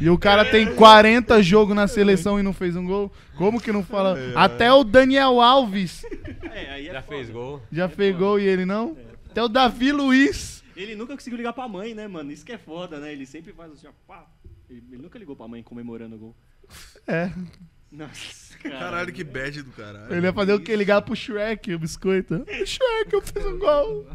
E o cara tem 40 jogos na seleção e não fez um gol. Como que não fala? Até o Daniel Alves É, aí é Já foda. fez gol. já fez gol e ele não. Até o Davi Luiz. Ele nunca conseguiu ligar pra mãe, né, mano? Isso que é foda, né? Ele sempre faz assim, ó, pá. Ele, ele nunca ligou pra mãe comemorando o gol. É. Nossa, [LAUGHS] Caralho, que bad do caralho. Ele ia fazer o quê? Ligar pro Shrek, o biscoito. [LAUGHS] Shrek, eu fiz um gol.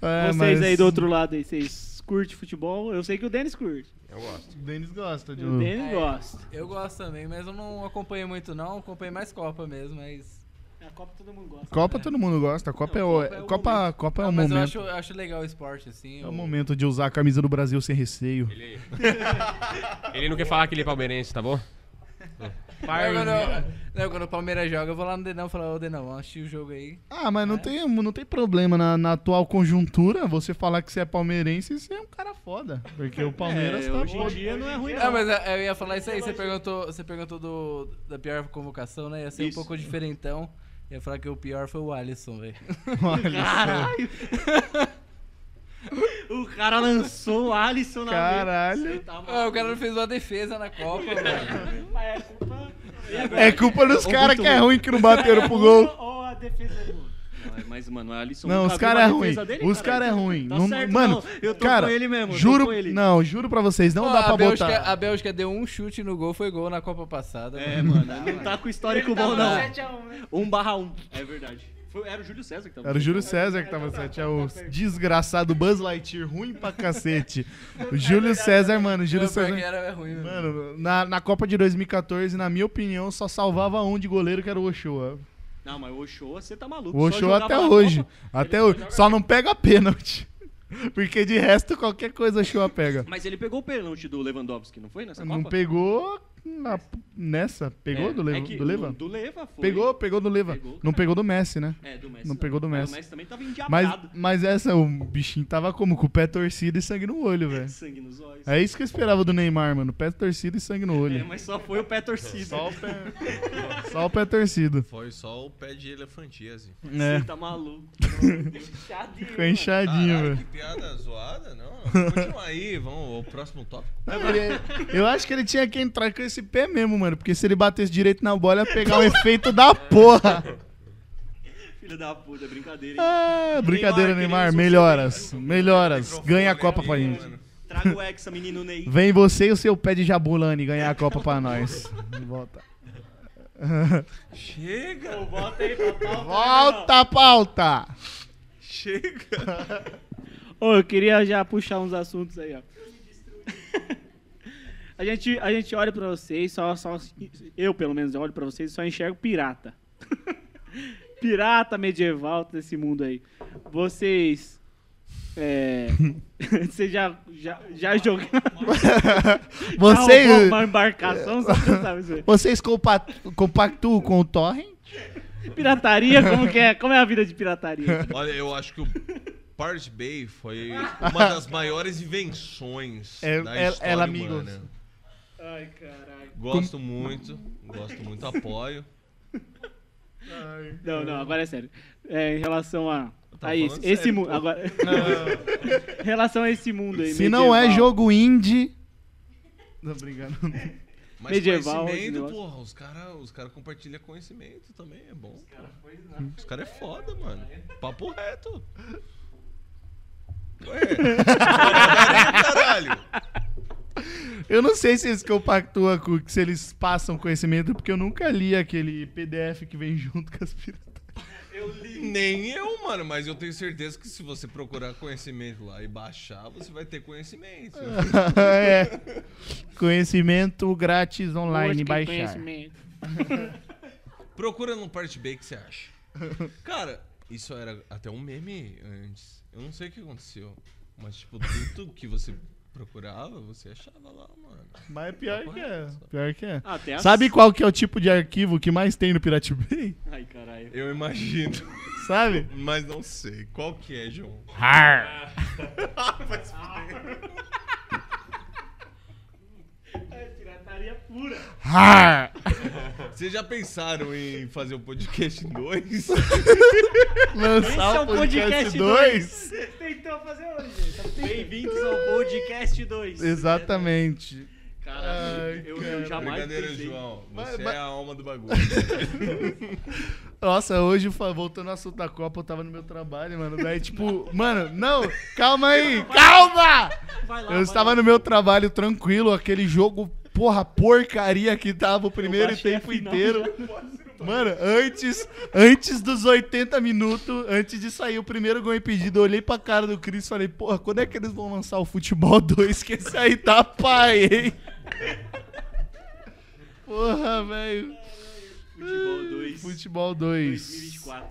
É, Vocês mas aí do outro lado aí, vocês curtem futebol? Eu sei que o Denis curte. Eu gosto. O Denis gosta de O um... Denis É, gosta. Eu gosto também, mas eu não acompanho muito não, acompanho mais Copa mesmo, mas... A Copa todo mundo gosta. Copa todo mundo gosta. Copa é Não, o, Copa é o Copa, Copa é o mas eu momento. acho, eu acho legal o esporte, assim. É o eu- momento de usar a camisa do Brasil sem receio. Ele... [LAUGHS] ele não quer falar que ele é palmeirense, tá bom? Não, quando, eu- não, quando o Palmeiras joga, eu vou lá no Denão e falar, ô Denão, vamos assistir o jogo aí. Ah, mas não, tem, não tem problema na, na atual conjuntura você falar que você é palmeirense e você é um cara foda. Porque o Palmeiras é, tá hoje em foda. dia não é ruim, Ah, não. mas eu eu ia falar isso aí, você perguntou, você perguntou do, da pior convocação, né? Ia ser Isso. um pouco diferentão. Ia falar que o pior foi o Alisson, velho. [LAUGHS] Caralho! [LAUGHS] [LAUGHS] o cara lançou o Alisson na Caralho. tá Ah, o cara não fez uma defesa na Copa, [LAUGHS] velho. Mas é culpa... É culpa dos caras que é ruim. que não bateram pro gol. [LAUGHS] Ou a defesa é boa. Não, Mas, mano, o Alisson Não, os caras é ruim. defesa dele, Os caras é Então, ruim. Tá Não- certo, mano, não. Eu tô cara, com ele mesmo. juro, com ele. não, juro pra vocês, não Ó, dá pra a, Bélgica, botar. a Bélgica deu um chute no gol, foi gol na Copa passada. É, mano, não tá com histórico bom, não. 7x1, né? 1 barra 1. É verdade. Foi- era o Júlio César que tava. Era o Júlio César que tava 7 é o desgraçado Buzz Lightyear, ruim pra cacete. [LAUGHS] O Júlio César, mano, o Júlio Não, César. era é ruim, mano. Mano, na, na Copa de 2014, na minha opinião, só salvava um de goleiro que era o Ochoa. Não, mas o Ochoa, você tá maluco. O Ochoa até hoje. Copa. Até só hoje. Só não pega [LAUGHS] pênalti. Porque de resto, qualquer coisa o Ochoa pega. Mas ele pegou o pênalti do Lewandowski, não foi nessa Não Copa? pegou. Na, nessa. Pegou É, do, Leva, é que do Leva? Do, do Leva foi. Pegou, pegou do Leva. Pegou, não pegou do Messi, né? É, do Messi. Não pegou do Mas Messi. O Messi também tava Mas, endiabrado. mas essa, o bichinho tava como? Com o pé torcido e sangue no olho, velho. Sangue nos olhos. É isso que eu esperava do Neymar, mano. Pé torcido e sangue no É, olho. mas só foi o pé torcido. Só o pé. Só o pé torcido. Foi só o pé de elefantíase. É. Você tá maluco. [LAUGHS] Inchadinho, Ficou inchadinho, velho. que piada zoada. Não, não. Continua aí, vamos ao próximo tópico. Ele- eu acho que ele tinha que entrar com esse pé mesmo, mano. Porque se ele batesse direito na bola, ia pegar um efeito da porra. [LAUGHS] Filho da puta, é brincadeira, hein? Ah, brincadeira, Neymar, queremos Melhoras. Melhoras. Microfone Ganha a ali, Copa pra gente. mano. Traga o Hexa, menino Ney. [LAUGHS] Vem você e o seu pé de Jabulani ganhar a Copa pra nós. [LAUGHS] Volta. Chega, Volta aí pra pauta. Volta a pauta! chega. Ô, eu queria já puxar uns assuntos aí, ó. A gente, a gente olha pra vocês, só, só, eu pelo menos olho pra vocês e só enxergo pirata. [LAUGHS] pirata medieval desse mundo aí. Vocês. É. [LAUGHS] Vocês já, já, já jogaram. [LAUGHS] Você, Já roubou uma embarcação, só pra saber isso aí. vocês compa compactuam com o Torrent? Pirataria, como que é? Como é a vida de pirataria? Olha, eu acho que o Pirate Bay foi uma das maiores invenções É- da história ela, humana. amigos. Ai, caralho. Gosto muito, gosto muito, apoio. Não, não, agora é sério. É, em relação a. tava a isso, falando esse sério, mundo. Agora. [LAUGHS] em relação a esse mundo aí. Se não é medieval. jogo indie. Não, brincando. Mas Medieval, esse conhecimento, porra, os caras os cara compartilham conhecimento também, é bom. Os caras é foda, mano. Papo reto. [LAUGHS] Ué, [LAUGHS] caralho. Eu não sei se eles compactuam com se eles passam conhecimento, porque eu nunca li aquele PDF que vem junto com as piratas. Nem eu, mano, mas eu tenho certeza que se você procurar conhecimento lá e baixar, você vai ter conhecimento. [LAUGHS] é. Conhecimento grátis online, baixar. conhecimento. [LAUGHS] Procura no Part B que você acha. Cara, isso era até um meme antes. Eu não sei o que aconteceu. Mas, tipo, tudo que você procurava, você achava lá, mano. Mas é pior que é. Pior que é. Até as- Sabe qual que é o tipo de arquivo que mais tem no Pirate Bay? Ai, caralho. Eu imagino. Sabe? Mas não sei. Qual que é, João? Har. [LAUGHS] É [LAUGHS] [LAUGHS] pirataria pura. Vocês já pensaram em fazer o podcast 2? [LAUGHS] Esse Lançar é o podcast podcast 2. Tentou fazer hoje. Bem-vindos ao podcast 2. Exatamente. Cara, Ai, eu, eu jamais Brincadeira, pensei. João. Você mas- é a alma do bagulho. [LAUGHS] Nossa, hoje, voltando ao assunto da Copa, eu tava no meu trabalho, mano. Daí, tipo, mano, não, calma aí, calma! Vai lá, Eu vai estava lá. no meu trabalho tranquilo, aquele jogo, porra, porcaria que tava o primeiro tempo inteiro. Mano, antes, antes dos 80 minutos, antes de sair o primeiro gol impedido, eu olhei pra cara do Cris e falei, porra, quando é que eles vão lançar o Futebol [LAUGHS] 2? Que esse aí tá pai, hein? Porra, velho. Futebol 2. Futebol 2. 2024.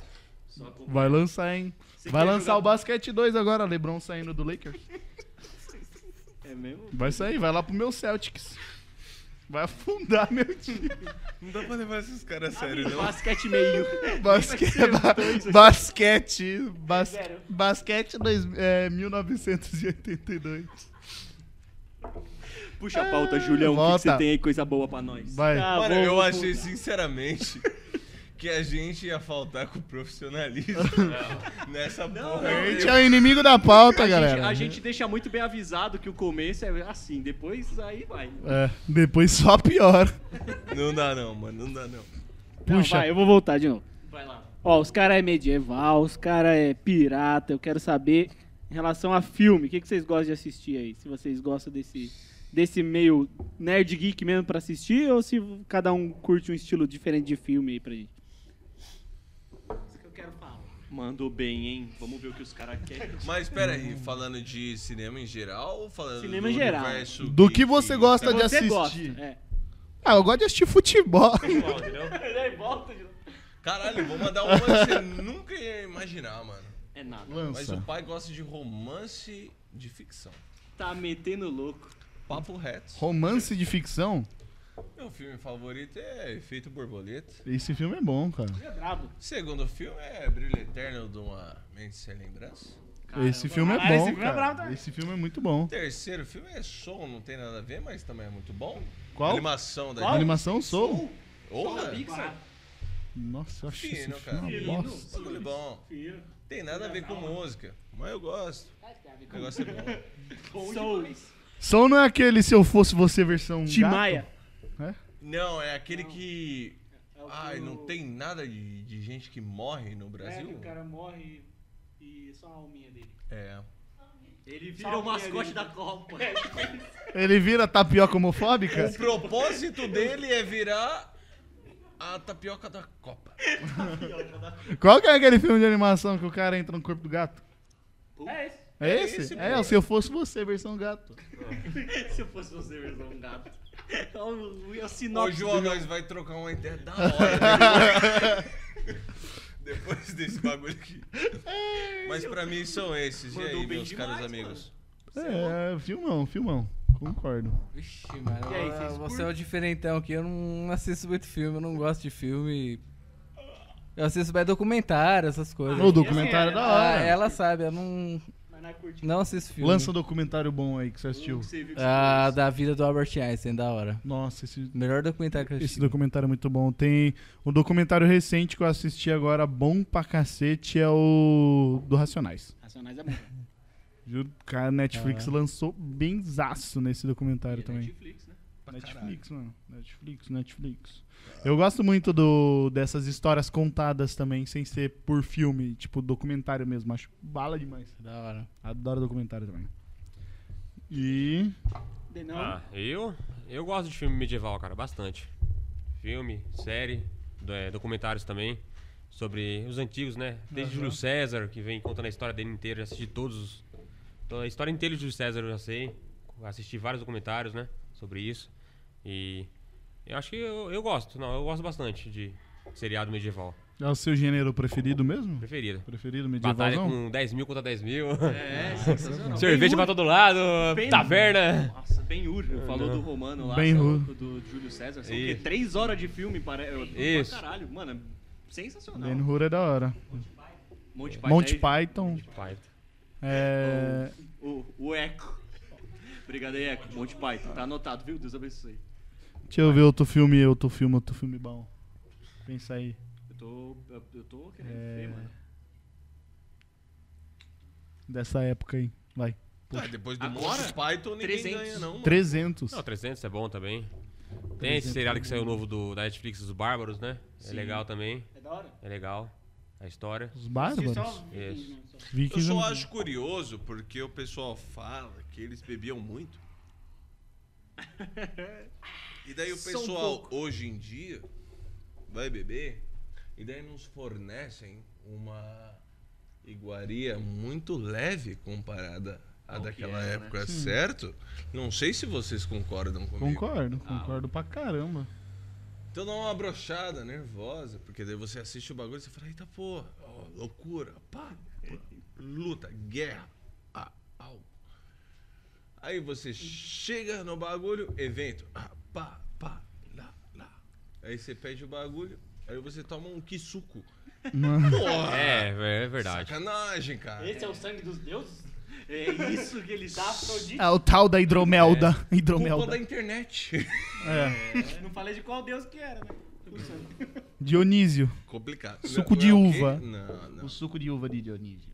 Só com... Vai lançar, hein? Você Vai lançar jogar- o Basquete 2 agora, LeBron saindo do Lakers. É mesmo? Vai sair, vai lá pro meu Celtics. Vai afundar meu time. Não dá pra levar esses caras a sério, não. Basquete meio. [LAUGHS] Basque... ba- basquete. Bas... Zero. Basquete dois... é, 1982. Puxa a pauta, Julião. O que você tem aí coisa boa pra nós? Vai. Tá Mano, eu achei sinceramente [LAUGHS] que a gente ia faltar com profissionalismo [LAUGHS] nessa porra. A gente é o inimigo da pauta, a, galera. gente, a gente deixa muito bem avisado que o começo é assim, depois aí vai. É, depois só pior. Não dá não, mano, não dá não. Não, Puxa. vai, eu vou voltar de novo. Vai lá. Ó, os caras é medieval, os caras é pirata. Eu quero saber em relação a filme, o que, que vocês gostam de assistir aí? Se vocês gostam desse, desse meio nerd geek mesmo pra assistir ou se cada um curte um estilo diferente de filme aí pra gente. Isso que eu quero falar. Mandou bem, hein? Vamos ver o que os caras querem. Mas pera aí, falando de cinema em geral ou falando Cinema do em geral. universo Do que você gosta de você assistir. gosta, é. Ah, eu gosto de assistir futebol. [LAUGHS] Igual, entendeu? [LAUGHS] Volta de novo. Caralho, vou mandar uma que você nunca ia imaginar, mano. É nada. Mas o Lança. pai gosta de romance de ficção. Tá metendo louco. Papo reto. Romance de ficção? Meu filme favorito é Efeito Borboleta. Esse filme é bom, cara. É brabo. Segundo filme é Brilho Eterno de uma Mente Sem Lembrança. esse filme é Caralho, bom, esse filme é cara. esse filme é muito bom. Terceiro filme é Som, não tem nada a ver, mas também é muito bom. Qual? Animação da A animação Soul. Porra, Nossa, eu acho esse Fino, filme cara. uma bosta. bagulho bom. Filho. Tem nada a ver com música, mas eu gosto. O negócio é bom. [LAUGHS] Soul. Soul não é aquele Se Eu Fosse Você versão Tim gato? Maia. Não, é aquele que. É o Ai, não tem nada de, de gente que morre no É, Brasil? que o cara morre e só a alminha dele. É. Ele vira o o mascote da Copa. [LAUGHS] Ele vira tapioca homofóbica? O propósito dele é virar a tapioca da Copa. Qual que é aquele filme de animação que o cara entra no corpo do gato? É esse. É É esse? esse, é, pô. o Se Eu Fosse Você, versão gato. [LAUGHS] Se eu fosse você, versão gato. O, Ô, João, nós vai trocar uma ideia da hora. [LAUGHS] Depois desse bagulho aqui. Mas pra mim são esses. E Mandou aí, bem meus caros demais, amigos? É, filmão, filmão. Concordo. Vixe, mano. E aí, ah, vocês você é o diferentão aqui. Eu não assisto muito filme, eu não gosto de filme. Eu assisto mais documentário, essas coisas. O documentário é da Ah, hora. ela sabe, eu não, É curtinho. não assisto filme. Lança um documentário bom aí que você assistiu. Você viu que Ah, você da vida do Albert Einstein, da hora. Nossa, esse, Melhor documentário que eu esse assisti. documentário é muito bom. Tem um documentário recente que eu assisti agora, bom pra cacete, é o do Racionais. Racionais é bom. Juro, cara, a Netflix Ah. lançou benzaço nesse documentário É também. Netflix, Netflix, mano. Netflix, Netflix. Eu gosto muito do, dessas histórias contadas também, sem ser por filme, tipo documentário mesmo. Acho bala demais. Da hora. Adoro documentário também. E. Denão. Ah, eu, eu gosto de filme medieval, cara, bastante. Filme, série, é, documentários também. Sobre os antigos, né? Desde Júlio César, que vem contando a história dele inteira. Já assisti todos os. toda a história inteira de Júlio César eu já sei. Assisti vários documentários, né? Sobre isso. E. Eu acho que eu, eu gosto. Não, eu gosto bastante de seriado medieval. É o seu gênero preferido mesmo? Preferido. Preferido Batalha medievalzão? com 10 mil contra 10 mil. É, sensacional. [LAUGHS] Cerveja pra todo lado, Ben- taverna. Nossa, Ben Hur, falou do romano lá, Hur. do Júlio César. São o quê? Três horas de filme, parece. Isso. Caralho, mano, sensacional. Ben Hur é da hora. Monty Python. Monty Python. Pai. É. O, o Eco. [LAUGHS] Obrigado aí, Eco. Monty Python. Tá anotado, viu? Deus abençoe. Deixa eu ver outro filme, outro filme, outro filme bom. Pensa aí. Eu tô, eu, eu tô querendo É. ver, mano. Dessa época aí. Vai. Ah, depois do Agora? Monty Python, ninguém 300. ganha, não. mano. 300. Não, 300 é bom também. Tem 300 esse seriado que saiu novo do, da Netflix, Os Bárbaros, né? É Sim. legal também. É da hora? É legal. A história. Os bárbaros? Isso. Eu só não- acho curioso porque o pessoal fala que eles bebiam muito. [LAUGHS] E daí o um pessoal, hoje em dia, vai beber e daí nos fornecem uma iguaria muito leve comparada à daquela era, né? época, certo? Não sei se vocês concordam comigo. Concordo, concordo pra caramba. Então dá uma brochada nervosa, porque daí você assiste o bagulho e você fala, eita porra, ó, loucura, pá, pá, luta, guerra, ah, au. Aí você chega no bagulho, evento, ah, pá, pá, lá, lá. Aí você pede o bagulho, aí você toma um quisuco. Porra! É, é verdade. Sacanagem, cara. Esse é o sangue dos deuses? É isso que ele tá afrodite. É o tal da hidromelda. Culpa Hidromelda. da internet. É. Não falei de qual deus que era, né? Dionísio. Complicado. Suco Não, de é uva. Não, não. O suco de uva de Dionísio.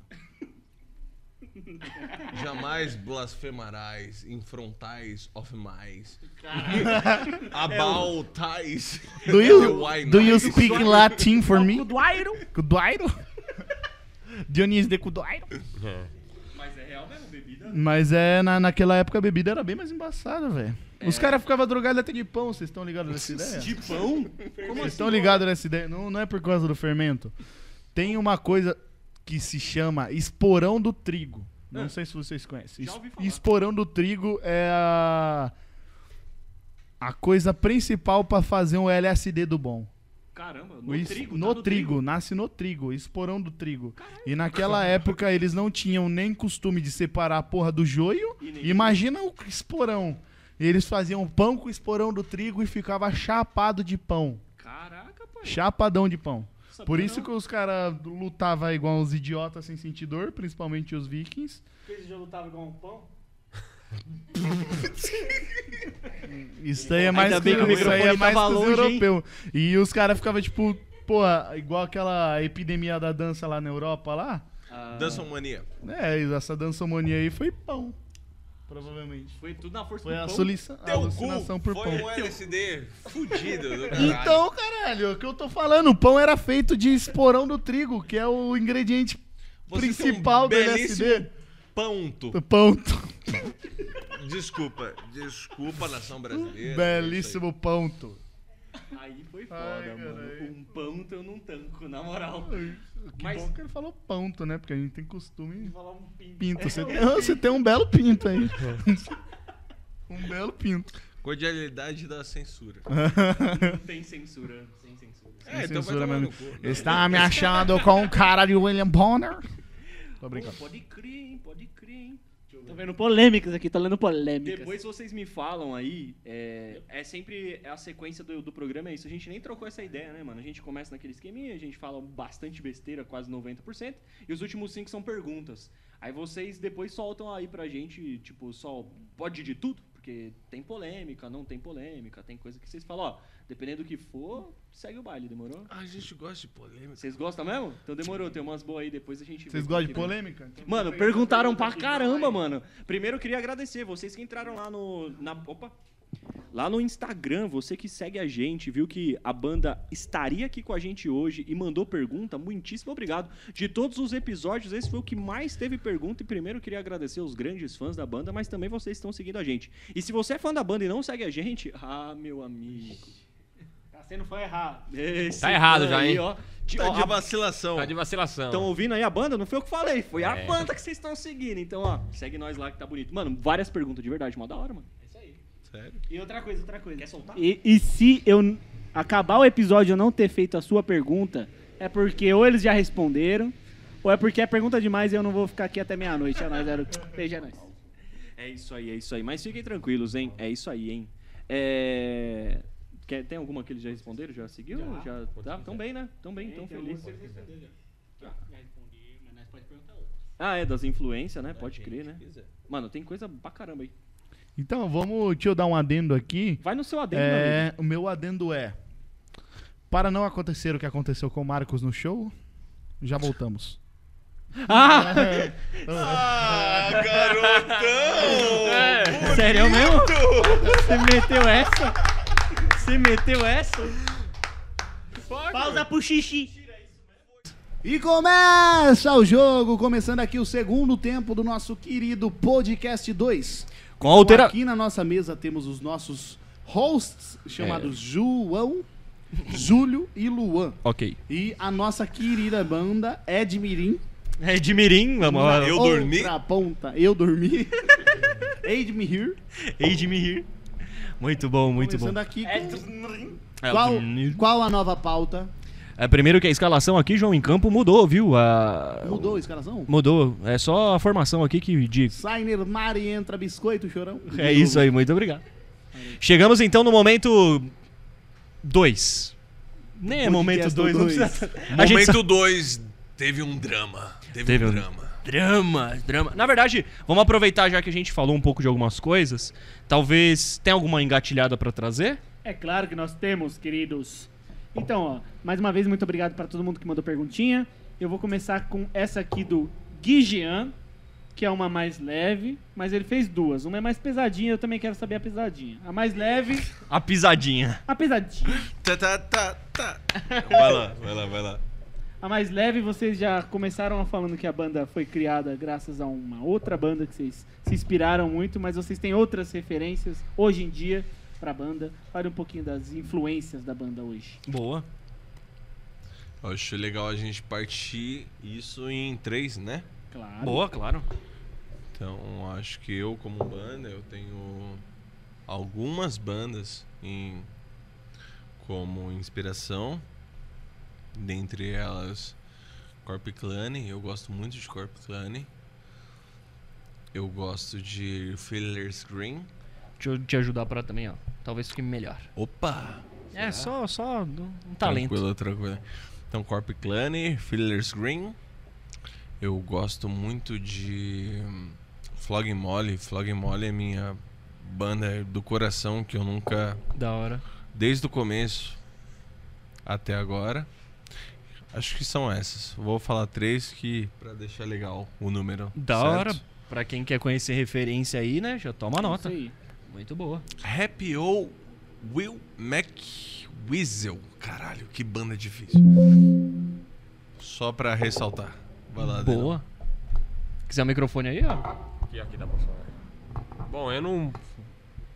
[LAUGHS] Jamais blasfemarás em frontais of mais. [LAUGHS] About ties. Do you, Why do you speak Latin for me? Cuduairo. Cuduairo? Dionísio de Cuduairo? É. Mas é real mesmo, bebida? Mas é, na, naquela época a bebida era bem mais embaçada, velho. Os caras ficavam drogados até de pão, vocês estão ligados nessa ideia? De pão? Vocês estão ligados nessa ideia? Não, não é por causa do fermento. Tem uma coisa que se chama esporão do trigo. Não Ah. sei se vocês conhecem. Já ouvi falar. Esporão do trigo é a, a coisa principal pra fazer um LSD do bom. Caramba, no es- trigo. no tá trigo, nasce no trigo, esporão do trigo. E naquela época eles não tinham nem costume de separar a porra do joio. Imagina o esporão. Eles faziam pão com esporão do trigo e ficava chapado de pão. Caraca, pai. Chapadão de pão. Por isso não. que os caras lutavam igual uns idiotas sem sentir dor, principalmente os vikings. Eles já lutavam igual um pão? [LAUGHS] Isso aí é mais que o isso aí é mais longe, hein? europeus. E os caras ficavam tipo, pô, igual aquela epidemia da dança lá na Europa lá. Ah, Dança mania. É, essa dançomonia aí foi pão. Provavelmente. Foi tudo na força Foi do a pão. solução- a Teu alucinação cu por foi pão. um LSD fudido do caralho. Então, caralho, é o que eu tô falando, o pão era feito de esporão do trigo, que é o ingrediente Você principal do tem um belíssimo LSD. Ponto. O pão. Desculpa, desculpa, nação brasileira. Belíssimo ponto. Aí foi foda, Ai, mano. caralho. Um pão eu não tanco, na moral. Que Mas- bom que ele falou ponto, né? Porque a gente tem costume em Falar um pinto. pinto. Você tem, [LAUGHS] você tem um belo pinto aí. [LAUGHS] um belo pinto. Cordialidade da censura. Não [LAUGHS] tem censura. Sem censura. É, Sem então censura mesmo. cu. Não. Está me achando com o cara de William Bonner? Tô brincando. Pô, pode crer, hein? Pode crer, hein? Tô vendo polêmicas aqui, tô lendo polêmicas. Depois vocês me falam aí, é, é sempre a sequência do, do programa é isso. A gente nem trocou essa ideia, né, mano? A gente começa naquele esqueminha, a gente fala bastante besteira, quase 90%, e os últimos cinco são perguntas. Aí vocês depois soltam aí pra gente, tipo, só pode de tudo, porque tem polêmica, não tem polêmica, tem coisa que vocês falam, ó, dependendo do que for, segue o baile, demorou? Ah, a gente gosta de polêmica. Vocês gostam mesmo? Então demorou, tem umas boas aí, depois a gente Vocês gostam de polêmica? Mano, perguntaram pra caramba, mano. Primeiro eu queria agradecer vocês que entraram lá no. Na, opa! Lá no Instagram, você que segue a gente, viu que a banda estaria aqui com a gente hoje e mandou pergunta, muitíssimo obrigado. De todos os episódios, esse foi o que mais teve pergunta. E primeiro eu queria agradecer os grandes fãs da banda, mas também vocês estão seguindo a gente. E se você é fã da banda e não segue a gente, [LAUGHS] ah, meu amigo. Tá sendo foi errado. Esse Tá errado fã já, aí, hein? ó. Ti- Tá ó, de a- vacilação. Tá de vacilação. Estão ouvindo aí a banda? Não foi eu que falei, foi a É. banda que vocês estão seguindo. Então, ó, segue nós lá que tá bonito. Mano, várias perguntas de verdade, mó da hora, mano. Sério? E outra coisa, outra coisa. Quer soltar? E, e se eu acabar o episódio e eu não ter feito a sua pergunta, é porque ou eles já responderam, ou é porque é pergunta demais e eu não vou ficar aqui até meia-noite. É nóis, zero. Beijo, é nóis. É isso aí, é isso aí. Mas fiquem tranquilos, hein? É isso aí, hein? É... Quer, tem alguma que eles já responderam? Já seguiu? Já, tá? Tão bem, né? Tão bem, tão feliz. Já respondi, mas nós pode perguntar outro. Ah, é, das influências, né? Pode crer, né? Mano, tem coisa pra caramba aí. Então, vamos, deixa eu dar um adendo aqui. Vai no seu adendo. É, o meu adendo é: para não acontecer o que aconteceu com o Marcos no show, já voltamos. Ah! [LAUGHS] Ah, garotão! É, sério mesmo? Você meteu essa? Você meteu essa? Pausa pro xixi. E começa o jogo, começando aqui o segundo tempo do nosso querido Podcast 2. Com a altera... Aqui na nossa mesa temos os nossos hosts, chamados João, Júlio e Luan. Ok. E a nossa querida banda Edmirim. É de Mirim, vamos lá. eu outra dormi? ponta. Eu dormi. [LAUGHS] Edmir. Rir. Muito bom, muito bom. Começando aqui com... É, Qual, Edmir. qual a nova pauta? É, primeiro que a escalação aqui, João, em campo mudou, viu? A... Mudou a escalação? Mudou. É só a formação aqui que diz. Sainer Mari entra biscoito, chorão. É isso aí, muito obrigado. Chegamos então no momento 2. Nem é momento Podcast 2, não dois. precisa. A gente Momento 2, teve um drama. Teve, Teve um um- drama. Drama, drama. Na verdade, vamos aproveitar já que a gente falou um pouco de algumas coisas. Talvez tem alguma engatilhada pra trazer? É claro que nós temos, queridos. Então, ó, mais uma vez, muito obrigado para todo mundo que mandou perguntinha. Eu vou começar com essa aqui do Guigian, que é uma mais leve, mas ele fez duas. Uma é mais pesadinha, eu também quero saber a pesadinha. A mais leve, A pisadinha. a pesadinha. Tá, tá, tá, tá. Vai lá, vai lá, vai lá. A mais leve, vocês já começaram a falando que a banda foi criada graças a uma outra banda que vocês se inspiraram muito, mas vocês têm outras referências hoje em dia pra banda. Fale um pouquinho das influências da banda hoje. Boa. Eu acho legal a gente partir isso em três, né? Claro. Boa, claro. Então, acho que eu, como banda, eu tenho algumas bandas em, como inspiração. Dentre elas, Corp Clan. Eu gosto muito de Corp Clan. Eu gosto de Fillers Green. Deixa eu te ajudar pra também, ó. Talvez fique melhor. Opa! É, só, só um talento. Tranquilo, tranquilo. Então, Corp Clan, Fillers Green. Eu gosto muito de hum, Flog Molly. Flog Molly é minha banda do coração que eu nunca, Da hora. desde o começo até agora. Acho que são essas. Vou falar três que para deixar legal o número. Da certo? hora. Pra quem quer conhecer referência aí, né? Já toma nota. Isso aí. Muito boa. Happy O Will McWeasel. Caralho, que banda difícil. Só pra ressaltar. Vai lá. Boa. Quiser o microfone aí, ó. Aqui, aqui dá pra falar. Bom, eu não.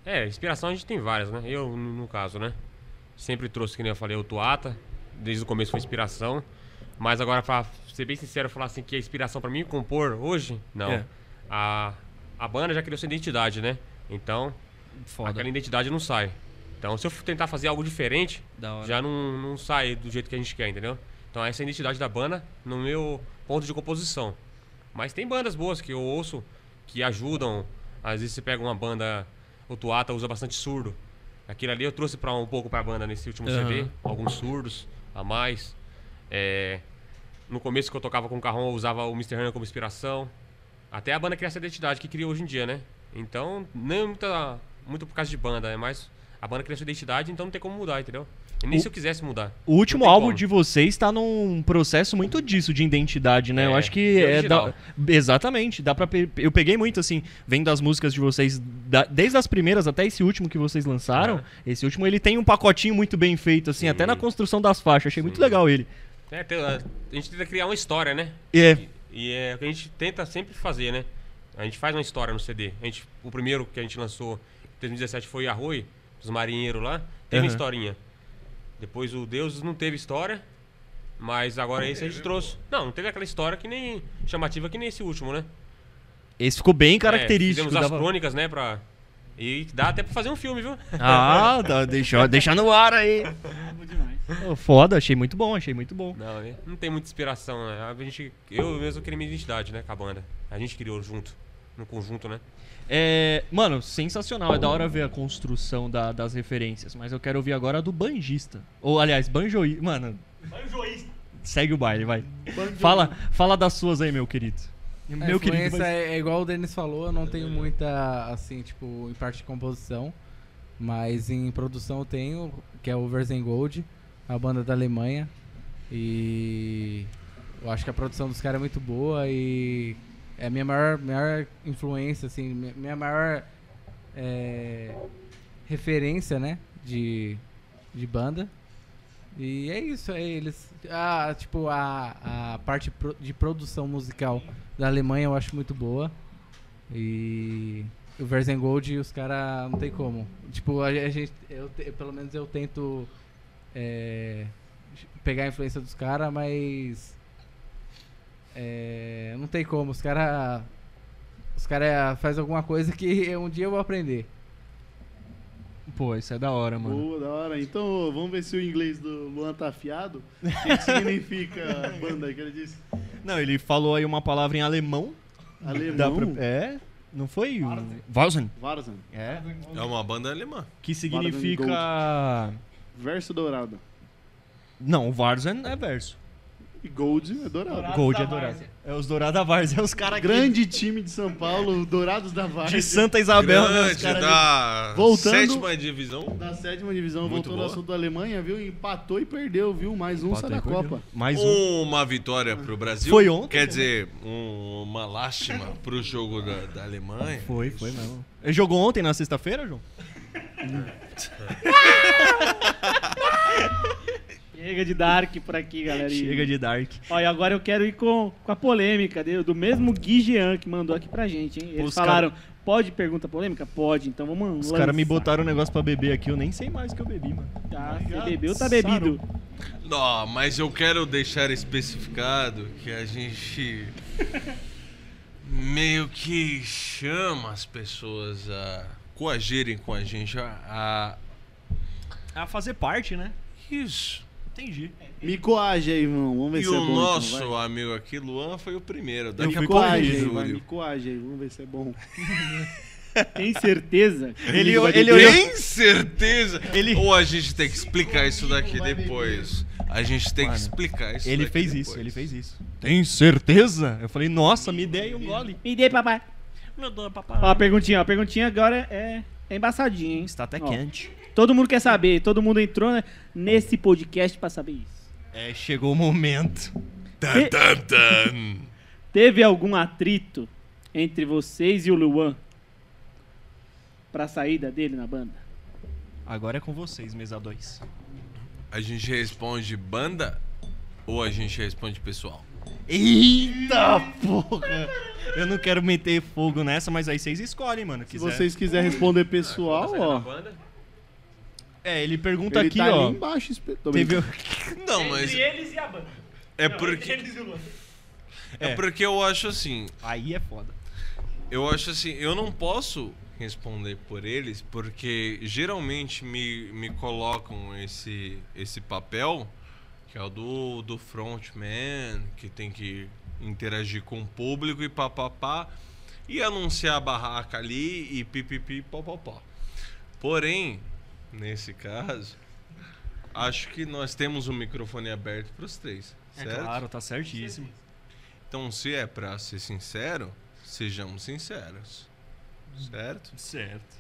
É, inspiração a gente tem várias, né? Eu, no no caso, né? Sempre trouxe, que nem eu falei, o Tuata. Desde o começo foi inspiração. Mas agora, pra ser bem sincero, falar assim que a inspiração pra mim compor hoje, não. É. A, a banda já criou sua identidade, né? Então, Foda. aquela identidade não sai. Então, se eu tentar fazer algo diferente, já não, não sai do jeito que a gente quer, entendeu? Então essa é a identidade da banda no meu ponto de composição. Mas tem bandas boas que eu ouço que ajudam. Às vezes você pega uma banda, o Tuata usa bastante surdo. Aquilo ali eu trouxe para um pouco pra banda nesse último Aham. CD, alguns surdos a mais. É, no começo que eu tocava com o carrão, eu usava o Mr. Hanna como inspiração. Até a banda criar essa identidade que cria hoje em dia, né? Então, não é muita, muito por causa de banda, é mais a banda cria sua identidade, então não tem como mudar, entendeu? E nem O- se eu quisesse mudar. O último álbum como. de vocês tá num processo muito disso, de identidade, né? É, eu acho que e é. Da... Exatamente. Dá pra Eu peguei muito, assim, vendo as músicas de vocês, da- desde as primeiras até esse último que vocês lançaram. Esse último ele tem um pacotinho muito bem feito, assim, Sim. até na construção das faixas. Achei muito Sim. legal ele. É, a gente tenta criar uma história, né? É. E é o que a gente tenta sempre fazer, né? A gente faz uma história no CD. A gente, o primeiro que a gente lançou 2017 foi Arroi, dos marinheiros lá. Teve uma historinha. Depois o Deus não teve história, mas agora esse a gente trouxe. Não, não teve aquela história que nem chamativa que nem esse último, né? Esse ficou bem É, característico. fizemos as dava- crônicas, né, pra... E dá até pra fazer um filme, viu? Ah, dá, deixa, deixa no ar aí. [LAUGHS] Ô, Foda, achei muito bom, achei muito bom. Não, né? não tem muita inspiração, né? A gente, eu mesmo criei minha identidade, né, com a banda. A gente criou junto, no conjunto, né? É, mano, sensacional. É da hora ver a construção da- das referências. Mas eu quero ouvir agora a do banjista. Ou, aliás, banjoísta. Mano. Banjoísta. Segue o baile, vai. Fala, fala das suas aí, meu querido. A Meu querido. é, é igual o Denis falou, eu não tenho muita, assim, tipo, em parte de composição. Mas em produção eu tenho, que é o Versengold, a banda da Alemanha. E eu acho que a produção dos caras é muito boa e é a minha maior, maior influência, assim, minha, maior é, referência, né, de, de banda. E é isso, é eles. Ah, tipo, a, a parte pro- de produção musical da Alemanha eu acho muito boa. E o Versengold, os caras não tem como. Tipo, a, a gente, eu, te- pelo menos eu tento é, pegar a influência dos caras, mas é, não tem como. Os caras os cara faz alguma coisa que [LAUGHS] um dia eu vou aprender. Pô, isso é da hora, mano. Boa, da hora. Então, vamos ver se o inglês do Luan tá afiado. O que, que significa a [LAUGHS] banda que ele disse? Não, ele falou aí uma palavra em alemão. Alemão? pra- É? Não foi? Warzen. Varzan. É. É uma banda alemã. Que significa. Verso dourado. Não, o Warzen é verso. E Gold é dourado. Gold é dourado. É os Dourados da Várzea, é os caras Grande time de São Paulo, Dourados da Várzea. de Santa Isabel, né? Grande, da Voltando- sétima divisão. Da sétima divisão, Muito voltou no boa. assunto da Alemanha, viu? Empatou e perdeu, viu? Mais um sai da Copa. Mais um. Uma vitória pro Brasil. Foi ontem, Quer né? dizer, um- uma lástima pro jogo da, da Alemanha. Foi, foi mesmo. Ele jogou ontem na sexta-feira, João? [LAUGHS] Chega de Dark por aqui, galera. E- Chega de Dark. Olha, agora eu quero ir com, com a polêmica do, do mesmo Gui Jean que mandou aqui pra gente, hein? Eles Os falaram, pode pergunta polêmica? Pode, então vamos Os caras me botaram um negócio pra beber aqui, eu nem sei mais o que eu bebi, mano. Tá, você bebeu, tá bebido. Não, mas eu quero deixar especificado que a gente [LAUGHS] meio que chama as pessoas a coagirem com a gente a, A fazer parte, né? isso. Entendi. Me coage aí, irmão. Vamos ver E se é o bom. nosso então, amigo aqui, Luan, foi o primeiro. Eu Daqui Me a coage aí, vai. Me coage aí. Vamos ver se é bom. [LAUGHS] Tem certeza? Ele- ele olhou- Tem certeza? Ele- Ou a gente tem que explicar isso daqui depois. A gente tem Mano, que explicar isso Ele daqui fez depois. isso, ele fez isso. Tem certeza? Eu falei, nossa, me dê aí um gole. Me dê, papai. Meu Deus, papai. Ó, a perguntinha, ó, a perguntinha agora é, é embaçadinha, hein? Está até Ó, quente. Todo mundo quer saber, todo mundo entrou né, nesse podcast pra saber isso. É, chegou o momento. Tan, tan, tan. Teve algum atrito entre vocês e o Luan pra saída dele na banda? Agora é com vocês, mesa 2. A gente responde banda ou a gente responde pessoal? Eita porra! Eu não quero meter fogo nessa, mas aí vocês escolhem, mano. Se Quiser. vocês quiserem responder pessoal, ó. banda? É, ele pergunta Ele aqui, tá ó. ali embaixo. Teve... [LAUGHS] Não, mas eles e a banda. é porque é É. porque eu acho assim, Aí é foda. eu acho assim, eu não posso responder por eles porque geralmente me, me colocam esse esse papel que é o do do frontman, que tem que interagir com o público e papapá e anunciar a barraca ali e pipipi popopó. Porém, nesse caso, acho que nós temos o microfone aberto para os três, É certo? claro, tá certíssimo. Então, se é pra ser sincero, sejamos sinceros. Certo? Certo.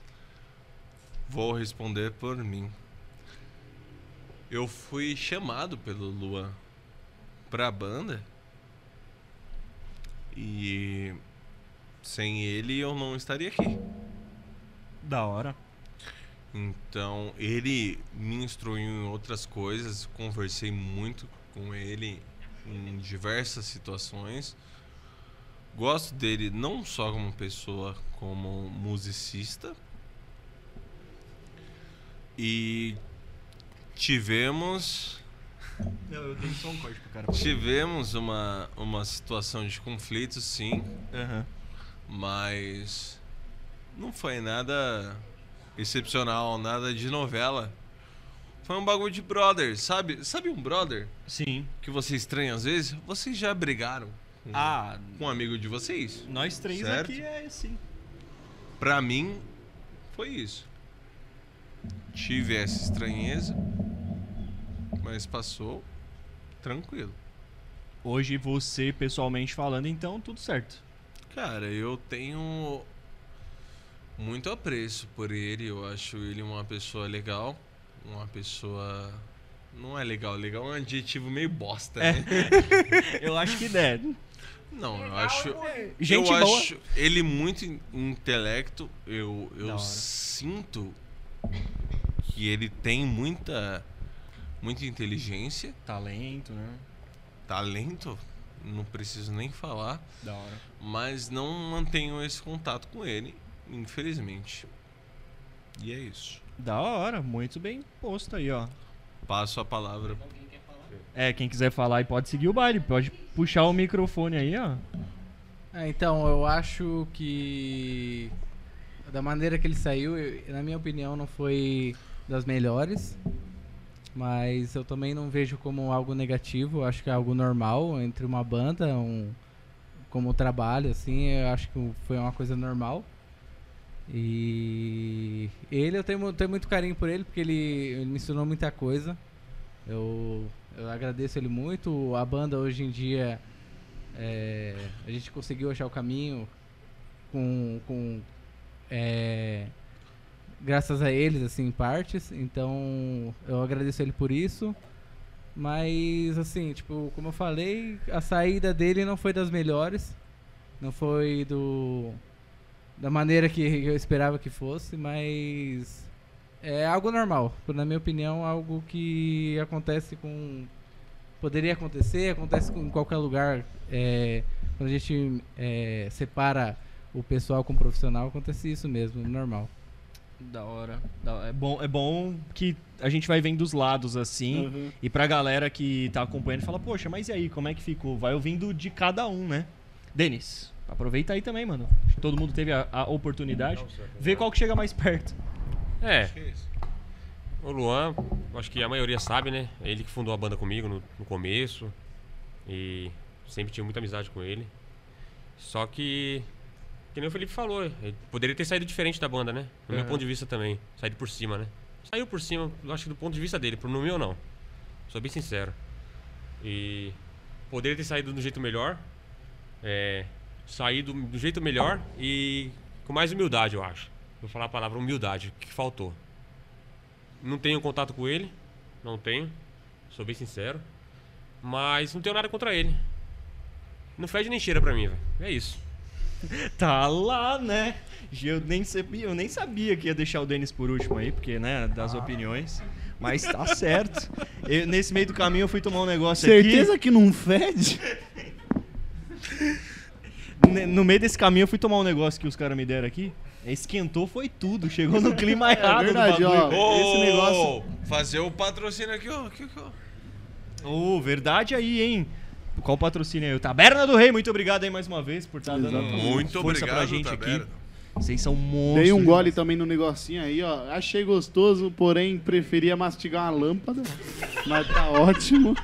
Vou responder por mim. Eu fui chamado pelo Luan pra banda. E sem ele eu não estaria aqui. Da hora. Então, ele me instruiu em outras coisas, conversei muito com ele em diversas situações. Gosto dele não só como pessoa, como musicista. E tivemos Não, eu dei só um corte pro cara. tivemos uma, uma situação de conflito, sim, Aham. mas não foi nada excepcional, nada de novela. Foi um bagulho de brother, sabe? Sabe um brother Sim. que você estranha às vezes? Vocês já brigaram com, Ah, com um amigo de vocês? nós três Certo. aqui é assim. Pra mim, foi isso. Tive essa estranheza, mas passou tranquilo. Hoje você, pessoalmente falando, então, tudo certo. Cara, eu tenho muito apreço por ele. Eu acho ele uma pessoa legal. Uma pessoa. Não é legal, legal é um adjetivo meio bosta, né? [LAUGHS] Eu acho que der. Não, eu acho. Gente eu boa. acho ele muito in- intelecto. Eu, eu sinto que ele tem muita, muita inteligência, Talento, né? talento. Não preciso nem falar. Da hora. mas não mantenho esse contato com ele, infelizmente. E é isso. Da hora, muito bem posto aí, ó. Passo a palavra. É, quem quiser falar aí pode seguir o baile, pode puxar o microfone aí, ó. Ah, então, eu acho que da maneira que ele saiu, eu- na minha opinião, não foi das melhores. Mas eu também não vejo como algo negativo, acho que é algo normal entre uma banda, um como trabalho, assim, eu acho que foi uma coisa normal. E ele, eu tenho, tenho muito carinho por ele, porque ele, ele me ensinou muita coisa. Eu, eu agradeço ele muito. A banda hoje em dia é, a gente conseguiu achar o caminho com, com é, graças a eles assim em partes então eu agradeço ele por isso mas assim tipo como eu falei a saída dele não foi das melhores não foi do da maneira que eu esperava que fosse mas é algo normal na minha opinião algo que acontece com poderia acontecer, acontece com- em qualquer lugar. é, quando a gente é, separa o pessoal com o profissional, acontece isso mesmo, normal. Da hora. Da- É bom, é bom que a gente vai vendo dos lados assim. Uhum. E pra galera que tá acompanhando, fala, poxa, mas e aí, como é que ficou? Vai ouvindo de cada um, né? Denis, aproveita aí também, mano. Acho que Todo mundo teve a, a oportunidade. Vê qual que chega mais perto. É, o Luan, acho que a maioria sabe, né? Ele que fundou a banda comigo no, no começo. E sempre tive muita amizade com ele. Só que que nem o Felipe falou, ele poderia ter saído diferente da banda, né? No meu ponto de vista também. Saído por cima, né? Saiu por cima, acho que do ponto de vista dele, pro no meu não. Sou bem sincero. E poderia ter saído do jeito melhor. É, sair do, do jeito melhor e com mais humildade, eu acho. Vou falar a palavra humildade, que faltou. Não tenho contato com ele, não tenho, sou bem sincero. Mas não tenho nada contra ele. Não fede nem cheira pra mim, velho. É isso. [LAUGHS] Tá lá, né? Eu nem, sabia, eu nem sabia que ia deixar o Denis por último aí, porque, né, das opiniões. Mas tá certo. Eu- nesse meio do caminho eu fui tomar um negócio Certeza que não fede? [LAUGHS] No meio desse caminho eu fui tomar um negócio que os caras me deram aqui. Esquentou, foi tudo. Chegou no clima [LAUGHS] errado verdade, do bagulho. ó. Esse negócio- Fazer o patrocínio aqui, ó. Ô, verdade aí, hein? Qual o patrocínio aí? O Taberna do Rei, muito obrigado aí mais uma vez por estar dando Exatamente. Muito força obrigado, pra gente Taberna. aqui. Vocês são monstros. Dei um gole também no negocinho aí, ó. Achei gostoso, porém preferia mastigar uma lâmpada. Mas tá ótimo.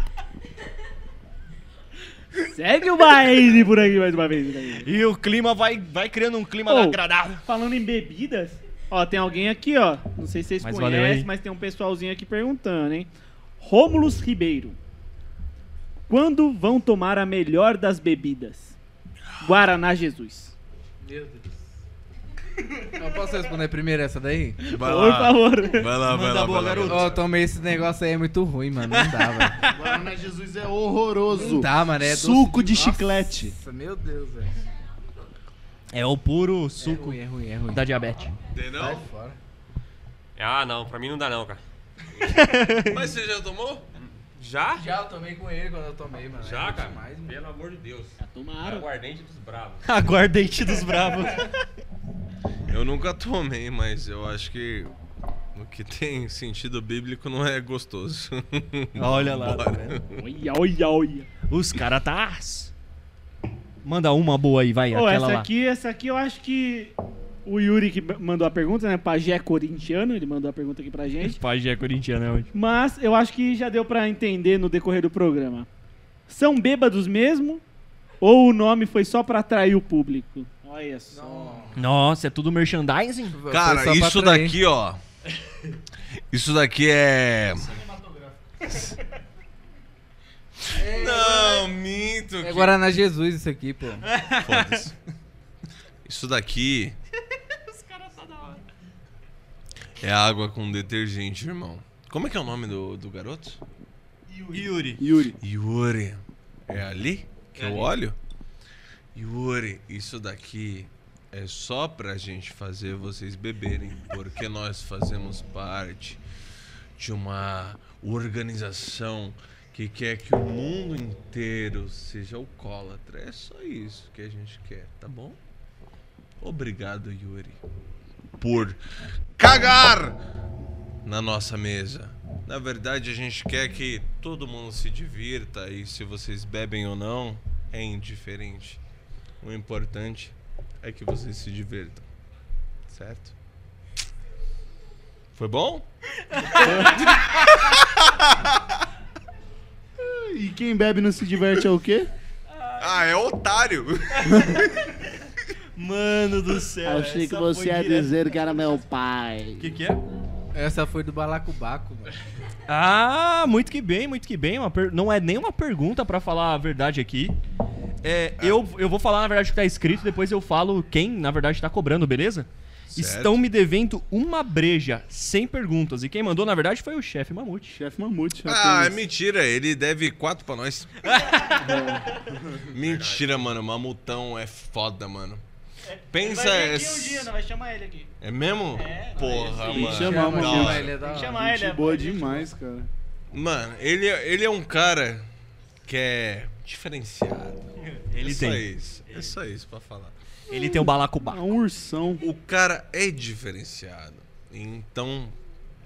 Segue o baile por aqui mais uma vez. E o clima vai, vai criando um clima Ô, agradável. Falando em bebidas, ó, tem alguém aqui, ó. Não sei se vocês Mas conhecem, mas tem um pessoalzinho aqui perguntando, hein? Rômulus Ribeiro. Quando vão tomar a melhor das bebidas? Guaraná Jesus. Meu Deus. Eu posso responder primeiro essa daí? Vai Por lá. favor. Vai lá, vai Manda lá, boa, vai lá. garoto. Eu tomei esse negócio aí, é muito ruim, mano. Não dá, velho. Guaraná Jesus é horroroso. Não dá, mano. É doce Suco de Nossa, chiclete. meu Deus, velho. É o puro É suco ruim, é ruim, é ruim. da diabetes. Tem não? Sai fora. Ah, não, pra mim não dá não, cara. [LAUGHS] Mas você já tomou? Já? Já eu tomei com ele quando eu tomei, mano. Já, É cara? demais, mano. Pelo amor de Deus. Já tomaram. Aguardente dos bravos. [LAUGHS] Aguardente dos bravos. [LAUGHS] Eu nunca tomei, mas eu acho que o que tem sentido bíblico não é gostoso. [LAUGHS] Olha lá, tá? Olha, olha, olha. Os caras tá... Manda uma boa aí, vai. Ô, aquela essa lá. aqui, essa aqui eu acho que o Yuri que mandou a pergunta, né? Pajé corintiano, ele mandou a pergunta aqui pra gente. [LAUGHS] Pajé é corintiano, é hoje. Mas eu acho que já deu pra entender no decorrer do programa. São bêbados mesmo? Ou o nome foi só pra atrair o público? Olha só. Nossa, é tudo merchandising? Cara, isso daqui, ó. Isso daqui é. Não, minto. É que- Guaraná Jesus isso aqui, pô. Foda-se. Isso daqui. É água com detergente, irmão. Como é que é o nome do, do garoto? Yuri. Yuri. Yuri. É ali que É eu ali. olho? Yuri, isso daqui é só pra gente fazer vocês beberem, porque nós fazemos parte de uma organização que quer que o mundo inteiro seja alcoólatra. É só isso que a gente quer, tá bom? Obrigado, Yuri, por cagar na nossa mesa. Na verdade, a gente quer que todo mundo se divirta e se vocês bebem ou não é indiferente. O importante é que vocês se divirtam. Certo? Foi bom? [LAUGHS] E quem bebe não se diverte é o quê? Ah, é otário. [LAUGHS] Mano do céu. Achei que essa você ia direto. dizer que era meu pai. O que, que é? Essa foi do Balacobaco, mano. Ah, muito que bem, muito que bem. Uma per- Não é nem uma pergunta pra falar a verdade aqui. É, eu, eu vou falar na verdade o que tá escrito, depois eu falo quem na verdade tá cobrando, beleza? Certo. Estão me devendo uma breja, sem perguntas. E quem mandou, na verdade, foi o chefe Mamute. Chefe Mamute. Ah, é mentira. Ele deve quatro pra nós. [LAUGHS] mentira, mano. Mamutão é foda, mano. Pensa. é... vai chamar ele aqui. É mesmo? Porra, sim. mano. Chama, Da chama hora. ele, é da hora. Chama ele, é boa demais, cara. Mano, ele, ele é um cara que é diferenciado. Ele é só tem. isso. É só isso pra falar. Ele tem o É balacobaco. um ursão. O cara é diferenciado. Então,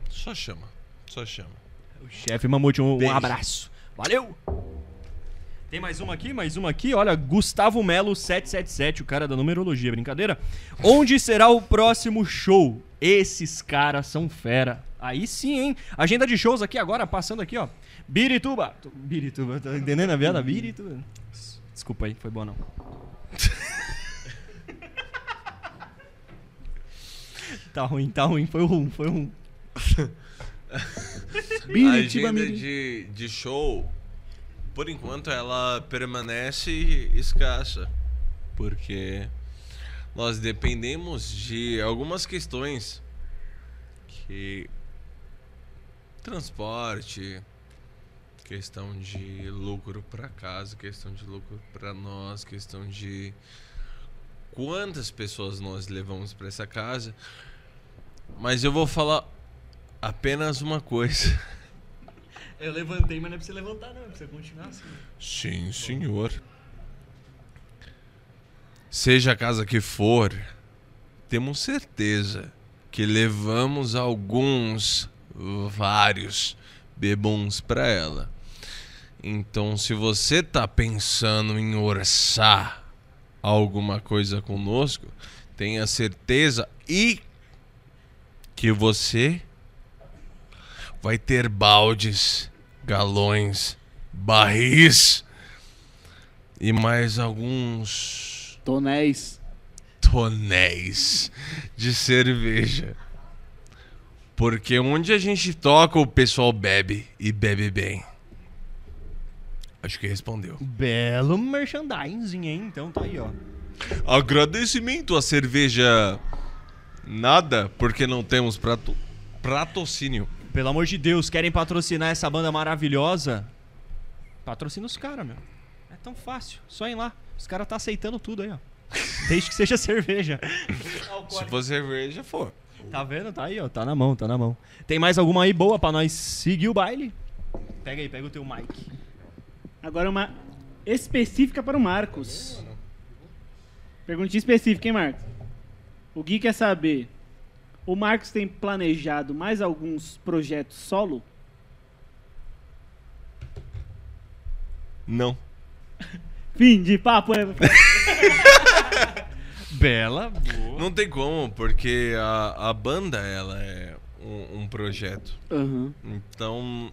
só chama. Só chama. O chefe Mamute, um, um abraço. Valeu! Tem mais uma aqui, mais uma aqui. Olha, Gustavo Melo 777, o cara da numerologia, brincadeira. Onde será o próximo show? Esses caras são fera. Aí sim, hein? Agenda de shows aqui agora, passando aqui, ó. Birituba. Birituba, tá entendendo a piada? Birituba. Desculpa aí, foi boa não. [LAUGHS] Tá ruim, tá ruim. Foi um, foi um. [LAUGHS] A Biritiba, agenda de, de show, por enquanto, ela permanece escassa. Porque nós dependemos de algumas questões que transporte, questão de lucro para casa, questão de lucro para nós, questão de quantas pessoas nós levamos para essa casa. Mas eu vou falar apenas uma coisa. [LAUGHS] Eu levantei, mas não é pra você levantar, não. É pra você continuar assim. Sim, senhor. Seja a casa que for, temos certeza que levamos alguns, vários bebons para ela. Então, se você tá pensando em orçar alguma coisa conosco, tenha certeza e que você vai ter baldes, galões, barris e mais alguns Tonéis. tonéis de cerveja. Porque onde a gente toca, o pessoal bebe e bebe bem. Acho que respondeu. Belo merchandising, hein? Então tá aí, ó. Agradecimento à cerveja nada, porque não temos prato, patrocínio. Pelo amor de Deus, querem patrocinar essa banda maravilhosa? Patrocina os caras, meu. É tão fácil. Só ir lá. Os caras tá aceitando tudo aí, ó. [LAUGHS] Desde que seja cerveja. Se for cerveja, for. Tá vendo? Tá aí, ó. Tá na mão, tá na mão. Tem mais alguma aí boa pra nós seguir o baile? Pega aí, pega o teu mic. Agora uma específica para o Marcos. Perguntinha específica, hein, Marcos? O Gui quer saber: o Marcos tem planejado mais alguns projetos solo? Não. [LAUGHS] Fim de papo. é- [LAUGHS] Bela, boa. Não tem como, porque a, a banda, ela é um, um projeto. Aham. Então,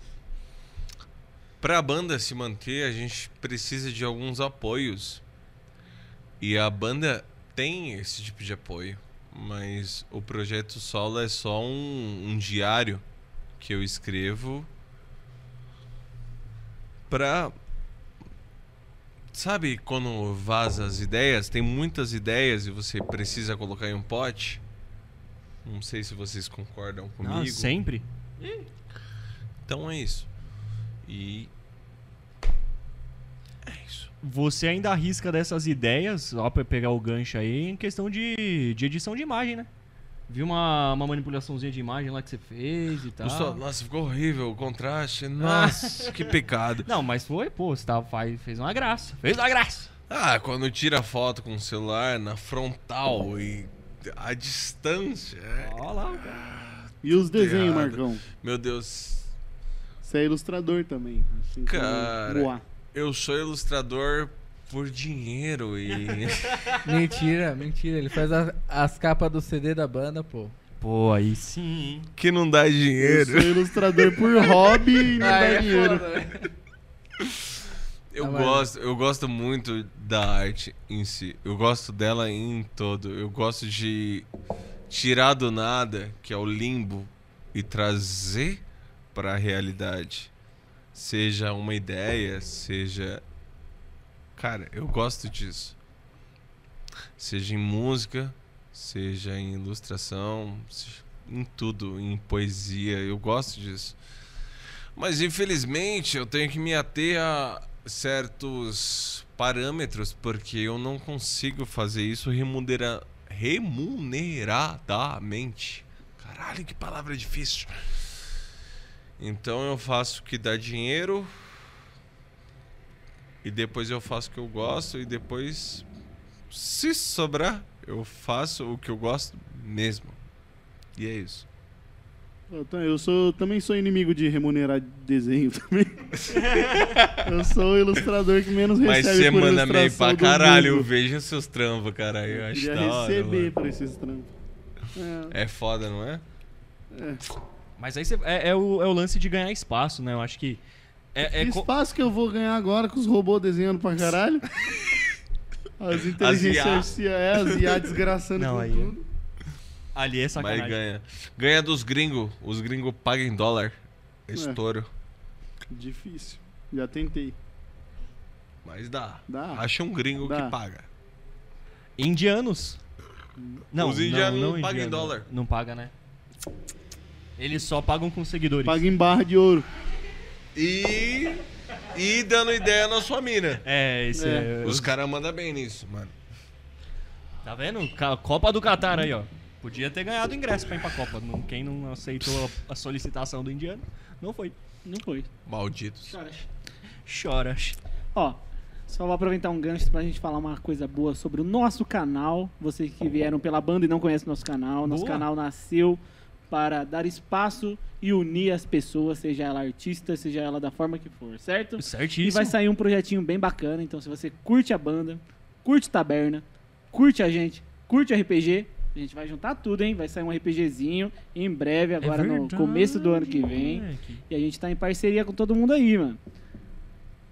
para a banda se manter, a gente precisa de alguns apoios. E a banda tem esse tipo de apoio, mas o projeto solo é só um, um diário que eu escrevo pra. Sabe quando vaza as ideias? Tem muitas ideias e você precisa colocar em um pote? Não sei se vocês concordam comigo. Ah, sempre. Então é isso. E. É. Você ainda arrisca dessas ideias, ó, pra pegar o gancho aí, em questão de, de edição de imagem, né? Vi uma, uma manipulaçãozinha de imagem lá que você fez e tal. Gostou? Nossa, ficou horrível o contraste. Nossa, que pecado. Não, mas foi, pô, você tava, faz, fez uma graça. Fez uma graça. Ah, quando tira foto com o celular na frontal e a distância. é- Ó lá, cara. E os desenhos, errado. Marcão? Meu Deus. Você é ilustrador também. Assim Cara. o A. Eu sou ilustrador por dinheiro e. [LAUGHS] Mentira, mentira. Ele faz a- as capas do CD da banda, pô. Pô, aí sim. que não dá Eu dinheiro. sou ilustrador por hobby e não Aí dá é dinheiro. foda, né? Eu Ah, mas- gosto, eu gosto muito da arte em si. Eu gosto dela em todo. Eu gosto de tirar do nada, que é o limbo, e trazer para a realidade. Seja uma ideia, seja Cara, eu gosto disso. Seja em música, seja em ilustração, em tudo, em poesia, eu gosto disso. Mas infelizmente eu tenho que me ater a certos parâmetros porque eu não consigo fazer isso remunera... remuneradamente. Caralho, que palavra difícil. Então eu faço o que dá dinheiro e depois eu faço o que eu gosto e depois se sobrar eu faço o que eu gosto mesmo. E é isso. Eu, sou, também sou inimigo de remunerar desenho também. [LAUGHS] eu sou o ilustrador que menos Mas recebe você por manda meio pra caralho, vejo seus trampos, caralho. Eu acho hora, receber mano. por esses trampos. É, É foda, não é? Mas aí você, é, é o, é o lance de ganhar espaço, né? Eu acho que. É, é que co- espaço que eu vou ganhar agora com os robôs desenhando pra caralho? [LAUGHS] As inteligências artificiais, é, as IA [LAUGHS] desgraçando Não, com aí- tudo. Ali é Mas sacanagem. ganha. Ganha dos gringos. Os gringos pagam em dólar. Estouro. Difícil. Já tentei. Mas dá. Dá. Acha um gringo Dá. que paga. Indianos. Não, Os indianos não pagam em dólar. Não paga, né? Eles só pagam com seguidores. Paga em barra de ouro. E. E dando ideia na sua mina. É, esse É. é. Os caras mandam bem nisso, mano. Tá vendo? Copa do Catar aí, ó. Podia ter ganhado ingresso pra ir pra Copa. Não- Quem não aceitou a solicitação do indiano, não foi. Não foi. Malditos. Chora. Ó, só vou aproveitar um gancho pra gente falar uma coisa boa sobre o nosso canal. Vocês que vieram pela banda e não conhecem nosso canal. Nosso Boa. canal nasceu para dar espaço e unir as pessoas, seja ela artista, seja ela da forma que for, certo? Certíssimo. E vai sair um projetinho bem bacana. Então, se você curte a banda, curte Taberna, curte a gente, curte RPG, a gente vai juntar tudo, hein? Vai sair um RPGzinho em breve, É agora no verdade, começo do ano que vem. moleque. E a gente tá em parceria com todo mundo aí, mano.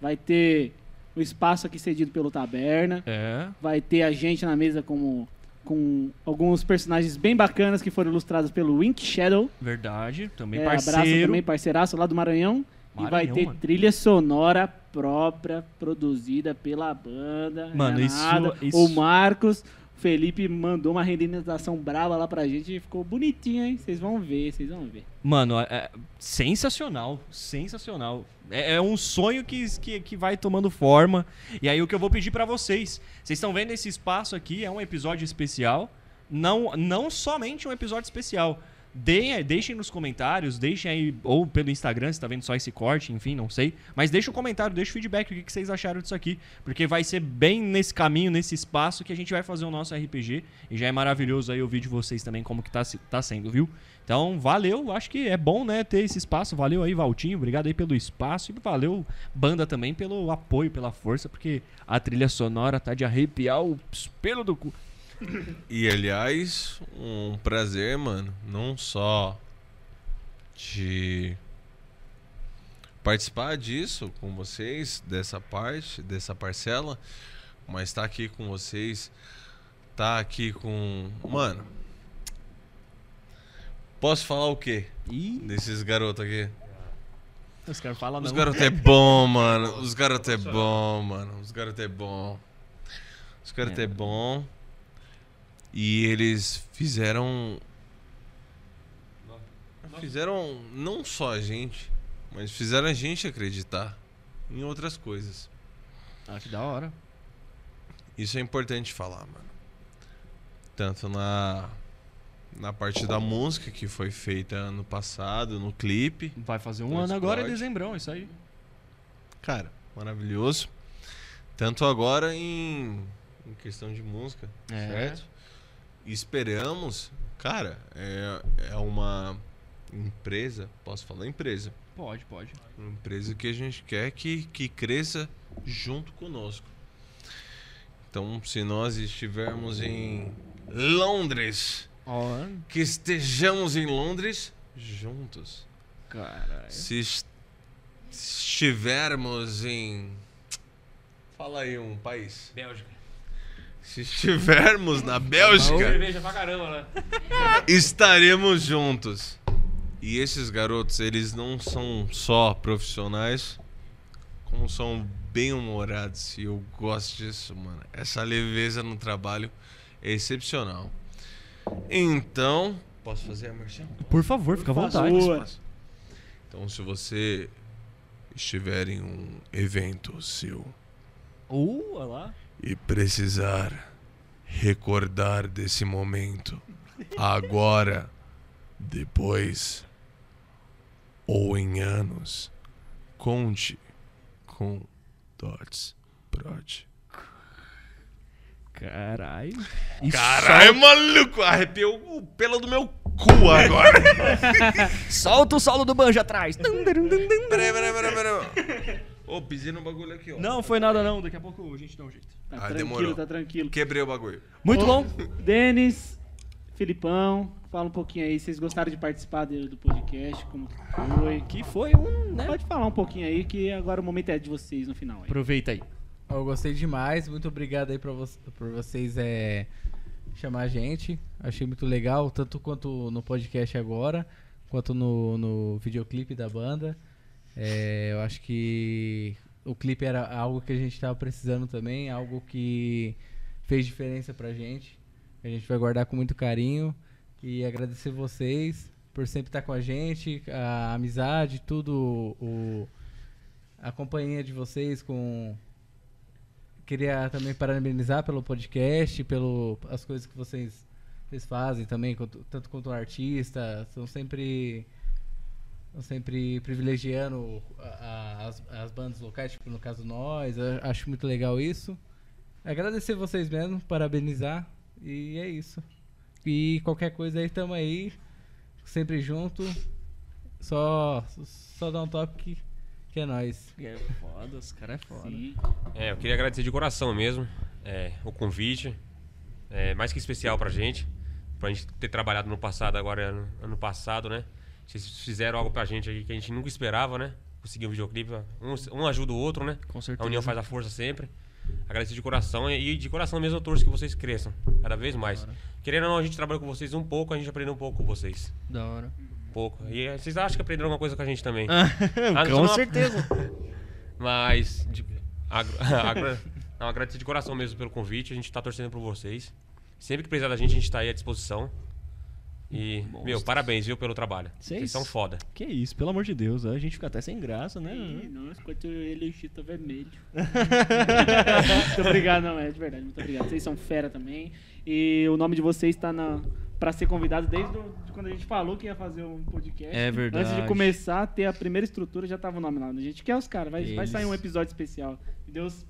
Vai ter o espaço aqui cedido pelo Taberna. É. Vai ter a gente na mesa como, com alguns personagens bem bacanas que foram ilustrados pelo Wink Shadow. Verdade. Também É, abraço parceiro. também, parceiraço lá do Maranhão. e vai Maranhão, ter mano. trilha sonora própria, produzida pela banda. Mano, é isso- nada. isso- O Marcos, Felipe mandou uma renderização brava lá pra gente e ficou bonitinho, hein? Vocês vão ver, vocês vão ver. Mano, é, é sensacional. Sensacional. É, é um sonho que, que, que vai tomando forma. E aí o que eu vou pedir pra vocês. Vocês estão vendo esse espaço aqui, é um episódio especial. Não, não somente um episódio especial. Deem, deixem nos comentários, deixem aí, ou pelo Instagram, se tá vendo só esse corte, enfim, não sei. Mas deixa um comentário, deixa o feedback, o que, que vocês acharam disso aqui. Porque vai ser bem nesse caminho, nesse espaço que a gente vai fazer o nosso RPG. E já é maravilhoso aí ouvir de vocês também como que tá, tá sendo, viu? Então, valeu, acho que é bom, né, ter esse espaço. Valeu aí, Valtinho, obrigado aí pelo espaço. E valeu, banda também, pelo apoio, pela força, porque a trilha sonora tá de arrepiar o pelo do cu. E aliás, um prazer, mano. Não só de participar disso com vocês, dessa parte, dessa parcela, mas estar aqui com vocês, tá aqui com. Mano. Posso falar o quê? Ih, Desses garotos aqui? os caras falam Os não. garotos é bom, mano. Os garotos é bom, mano. Os garotos é bom. Os garotos é bom. E eles fizeram. Fizeram não só a gente, mas fizeram a gente acreditar em outras coisas. Ah, que da hora. Isso é importante falar, mano. Tanto na na parte da música que foi feita ano passado, no clipe. Vai fazer um ano agora, em explode. dezembrão, isso aí. Cara, maravilhoso. Tanto agora em, em questão de música, É. certo? Esperamos, cara, é, é uma empresa, posso falar empresa, Pode, pode. uma empresa que a gente quer que, que cresça junto conosco. Então, se nós estivermos em Londres, Ó, que estejamos em Londres juntos. caralho. Se est- estivermos em. Fala aí um país. Bélgica. Se estivermos na Bélgica, Cerveja pra caramba, né? estaremos juntos. E esses garotos, eles não são só profissionais, como são bem humorados. E eu gosto disso, mano. Essa leveza no trabalho é excepcional. Então. Posso fazer a merchan? Por favor, fica à vontade. Então, se você estiver em um evento seu Uh, olha lá. E precisar recordar desse momento, agora, depois ou em anos, conte com Dots Prod. Caralho. Caralho, maluco! Arrepiou o pelo do meu cu agora! [LAUGHS] Solta o solo do banjo atrás. peraí, peraí, peraí, peraí. Ô, pisei no bagulho aqui, ó. Não, foi nada não. Daqui a pouco a gente dá um jeito. Tá Ah, tranquilo, demorou. tá tranquilo. Quebrei o bagulho. Muito Ô, bom. [LAUGHS] Denis, Filipão, fala um pouquinho aí. Vocês gostaram de participar do, do podcast? Como que foi? Que foi um, né? Pode falar um pouquinho aí, que agora o momento é de vocês no final. Aí. Aproveita aí. Eu gostei demais, muito obrigado aí pra vo- por vocês é, chamar a gente. Achei muito legal, tanto quanto no podcast agora, quanto no, no videoclipe da banda. É, eu acho que o clipe era algo que a gente estava precisando também, algo que fez diferença pra gente. A gente vai guardar com muito carinho e agradecer vocês por sempre estar com a gente, a amizade, tudo, o, a companhia de vocês com queria também parabenizar pelo podcast, pelo as coisas que vocês, vocês fazem também, tanto quanto artista, são sempre sempre privilegiando a- a- as, as bandas locais, tipo no caso nós, eu acho muito legal isso. Agradecer vocês mesmo, parabenizar e é isso. E qualquer coisa aí, tamo aí, sempre junto. Só só dá um toque que, que é nóis. É foda, os caras é foda. Sim. É, eu queria agradecer de coração mesmo é, o convite. É mais que especial pra gente. Pra gente ter trabalhado no passado, agora ano, ano passado, né? Vocês fizeram algo pra gente aí que a gente nunca esperava, né? Conseguir um videoclipe. Um, um ajuda o outro, né? Com certeza. A união faz a força sempre. Agradecer de coração e de coração mesmo eu torço que vocês cresçam cada vez mais. Querendo ou não, a gente trabalha com vocês um pouco, a gente aprendeu um pouco com vocês. Da hora. Um pouco. E eh, vocês acham que aprenderam alguma coisa com a gente também? [LAUGHS] Com só não- certeza. [LAUGHS] Mas. De, agro- [LAUGHS] agra- não, agradecer de coração mesmo pelo convite. A gente tá torcendo por vocês. Sempre que precisar da gente, a gente tá aí à disposição. E, meu, parabéns, viu, pelo trabalho. Vocês- Vocês são foda. Que isso, pelo amor de Deus. A gente fica até sem graça, né? Ih, Nossa, quanto ele tá vermelho. [LAUGHS] muito obrigado, não, é de verdade, muito obrigado. Vocês são fera também. E o nome de vocês tá na, pra ser convidado desde o- de quando a gente falou que ia fazer um podcast. É verdade. Antes de começar a ter a primeira estrutura, já tava o nome lá. A gente quer os caras, vai, vai sair um episódio especial. E Deus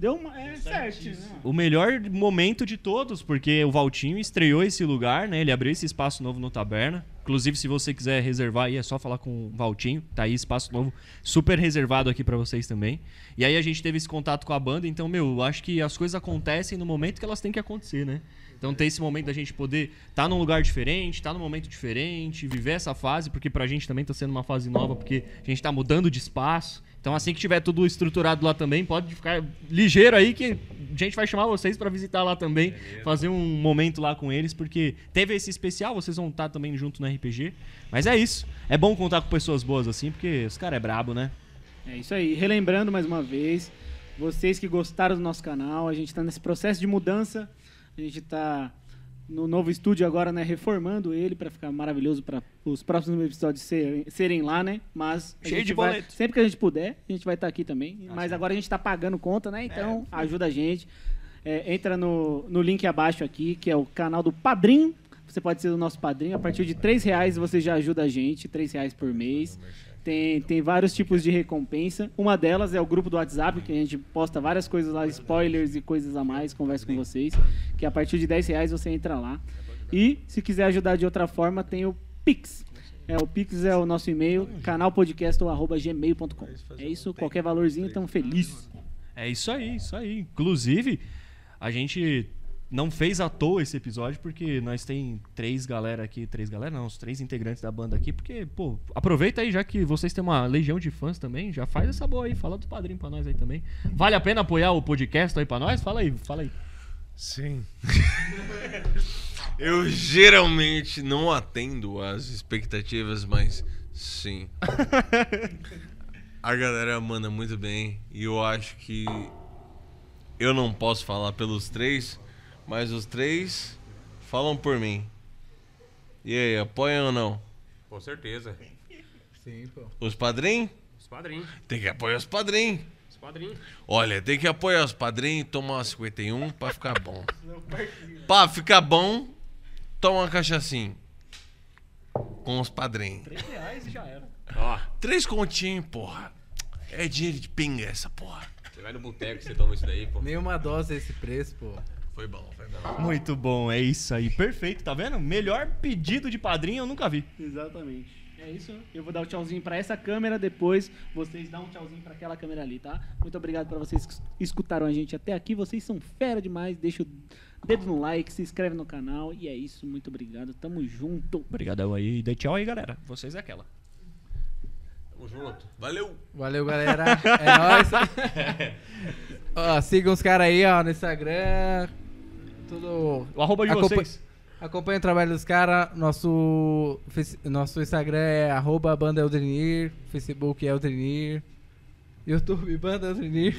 deu uma. É certo, né? O melhor momento de todos, porque o Valtinho estreou esse lugar, né? Ele abriu esse espaço novo no Taberna. Inclusive, se você quiser reservar aí, é só falar com o Valtinho. Tá aí, espaço novo, super reservado aqui pra vocês também. E aí a gente teve esse contato com a banda, então, meu, eu acho que as coisas acontecem no momento que elas têm que acontecer, né? Então ter esse momento da gente poder estar num lugar diferente, estar num momento diferente, viver essa fase, porque pra gente também tá sendo uma fase nova, porque a gente tá mudando de espaço. Então assim que tiver tudo estruturado lá também, pode ficar ligeiro aí que a gente vai chamar vocês pra visitar lá também, fazer um momento lá com eles, porque teve esse especial, vocês vão estar também junto no RPG. Mas é isso. É bom contar com pessoas boas assim, porque os caras é brabo, né? É isso aí. Relembrando mais uma vez, vocês que gostaram do nosso canal, a gente está nesse processo de mudança. A gente está no novo estúdio agora, né? Reformando ele para ficar maravilhoso para os próximos episódios serem, serem lá, né? Mas Cheio de vai- boleto. sempre que a gente puder, a gente vai estar aqui também. Mas agora a gente está pagando conta, né? Então ajuda a gente. É, entra no, no link abaixo aqui, que é o canal do Padrim. Você pode ser o nosso padrinho. A partir de três reais você já ajuda a gente, três reais por mês. Tem, tem vários tipos de recompensa. Uma delas é o grupo do WhatsApp, que a gente posta várias coisas lá, spoilers e coisas a mais, conversa com vocês. Que a partir de 10 reais você entra lá. E se quiser ajudar de outra forma, tem o Pix. É, o Pix é o nosso e-mail, canalpodcast.gmail.com. É isso, qualquer valorzinho, estamos felizes. É isso aí, isso aí. Inclusive, a gente não fez à toa esse episódio, porque nós tem três galera aqui, três galera não, os três integrantes da banda aqui, porque, pô, aproveita aí, já que vocês têm uma legião de fãs também, já faz essa boa aí, fala do padrinho pra nós aí também. Vale a pena apoiar o podcast aí pra nós? Fala aí, fala aí. Sim. [LAUGHS] Eu geralmente não atendo às expectativas, mas sim. A galera manda muito bem e eu acho que eu não posso falar pelos três, mas os três falam por mim. E aí, apoiam ou não? Com certeza. Sim, pô. Os padrinhos? Os padrinhos. Tem que apoiar os padrinhos. Os padrinhos. Olha, tem que apoiar os padrinhos, tomar uma 51 pra ficar bom. pra ficar bom, toma uma cachaçinha. Com os padrinhos. Ó, Três continhos, porra. É dinheiro de pinga essa porra. você vai no boteco, você toma isso daí, pô. Nenhuma dose esse preço, pô. Foi bom, foi bom. Muito bom, é isso aí, perfeito, tá vendo? Melhor pedido de padrinho eu nunca vi. Exatamente. É isso. Eu vou dar o tchauzinho pra essa câmera, depois vocês dão um tchauzinho pra aquela câmera ali, tá? Muito obrigado pra vocês que escutaram a gente até aqui. Vocês são fera demais. Deixa o dedo no like, se inscreve no canal. E é isso. Muito obrigado. Tamo junto. Obrigadão aí, dê tchau aí, galera. Vocês é aquela. Tamo junto. Valeu! Valeu, galera. É nóis. [LAUGHS] ó, sigam os caras aí, ó, no Instagram. Tudo... O arroba de Acompa- vocês. Acompanha o trabalho dos caras. Nosso, nosso Instagram é arroba Banda Eldrenir. Facebook é Eldrenir. YouTube Banda Eldrenir.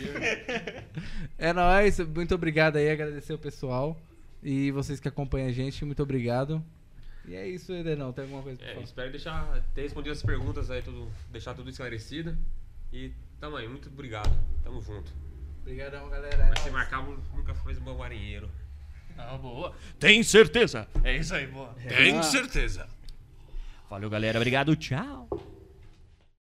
[LAUGHS] é nóis. Muito obrigado aí. Agradecer o pessoal. E vocês que acompanham a gente, muito obrigado. E é isso, Edenão. Tem alguma coisa pra É, falar? espero deixar, ter respondido as perguntas aí, tudo, deixar tudo esclarecido. E tamo aí, muito obrigado. Tamo junto. Obrigadão, galera. É Mas se marcar, nunca fez um bom marinheiro. Ah, boa. Tem certeza? É isso aí, boa. Tenho certeza. Valeu, galera. Obrigado. Tchau.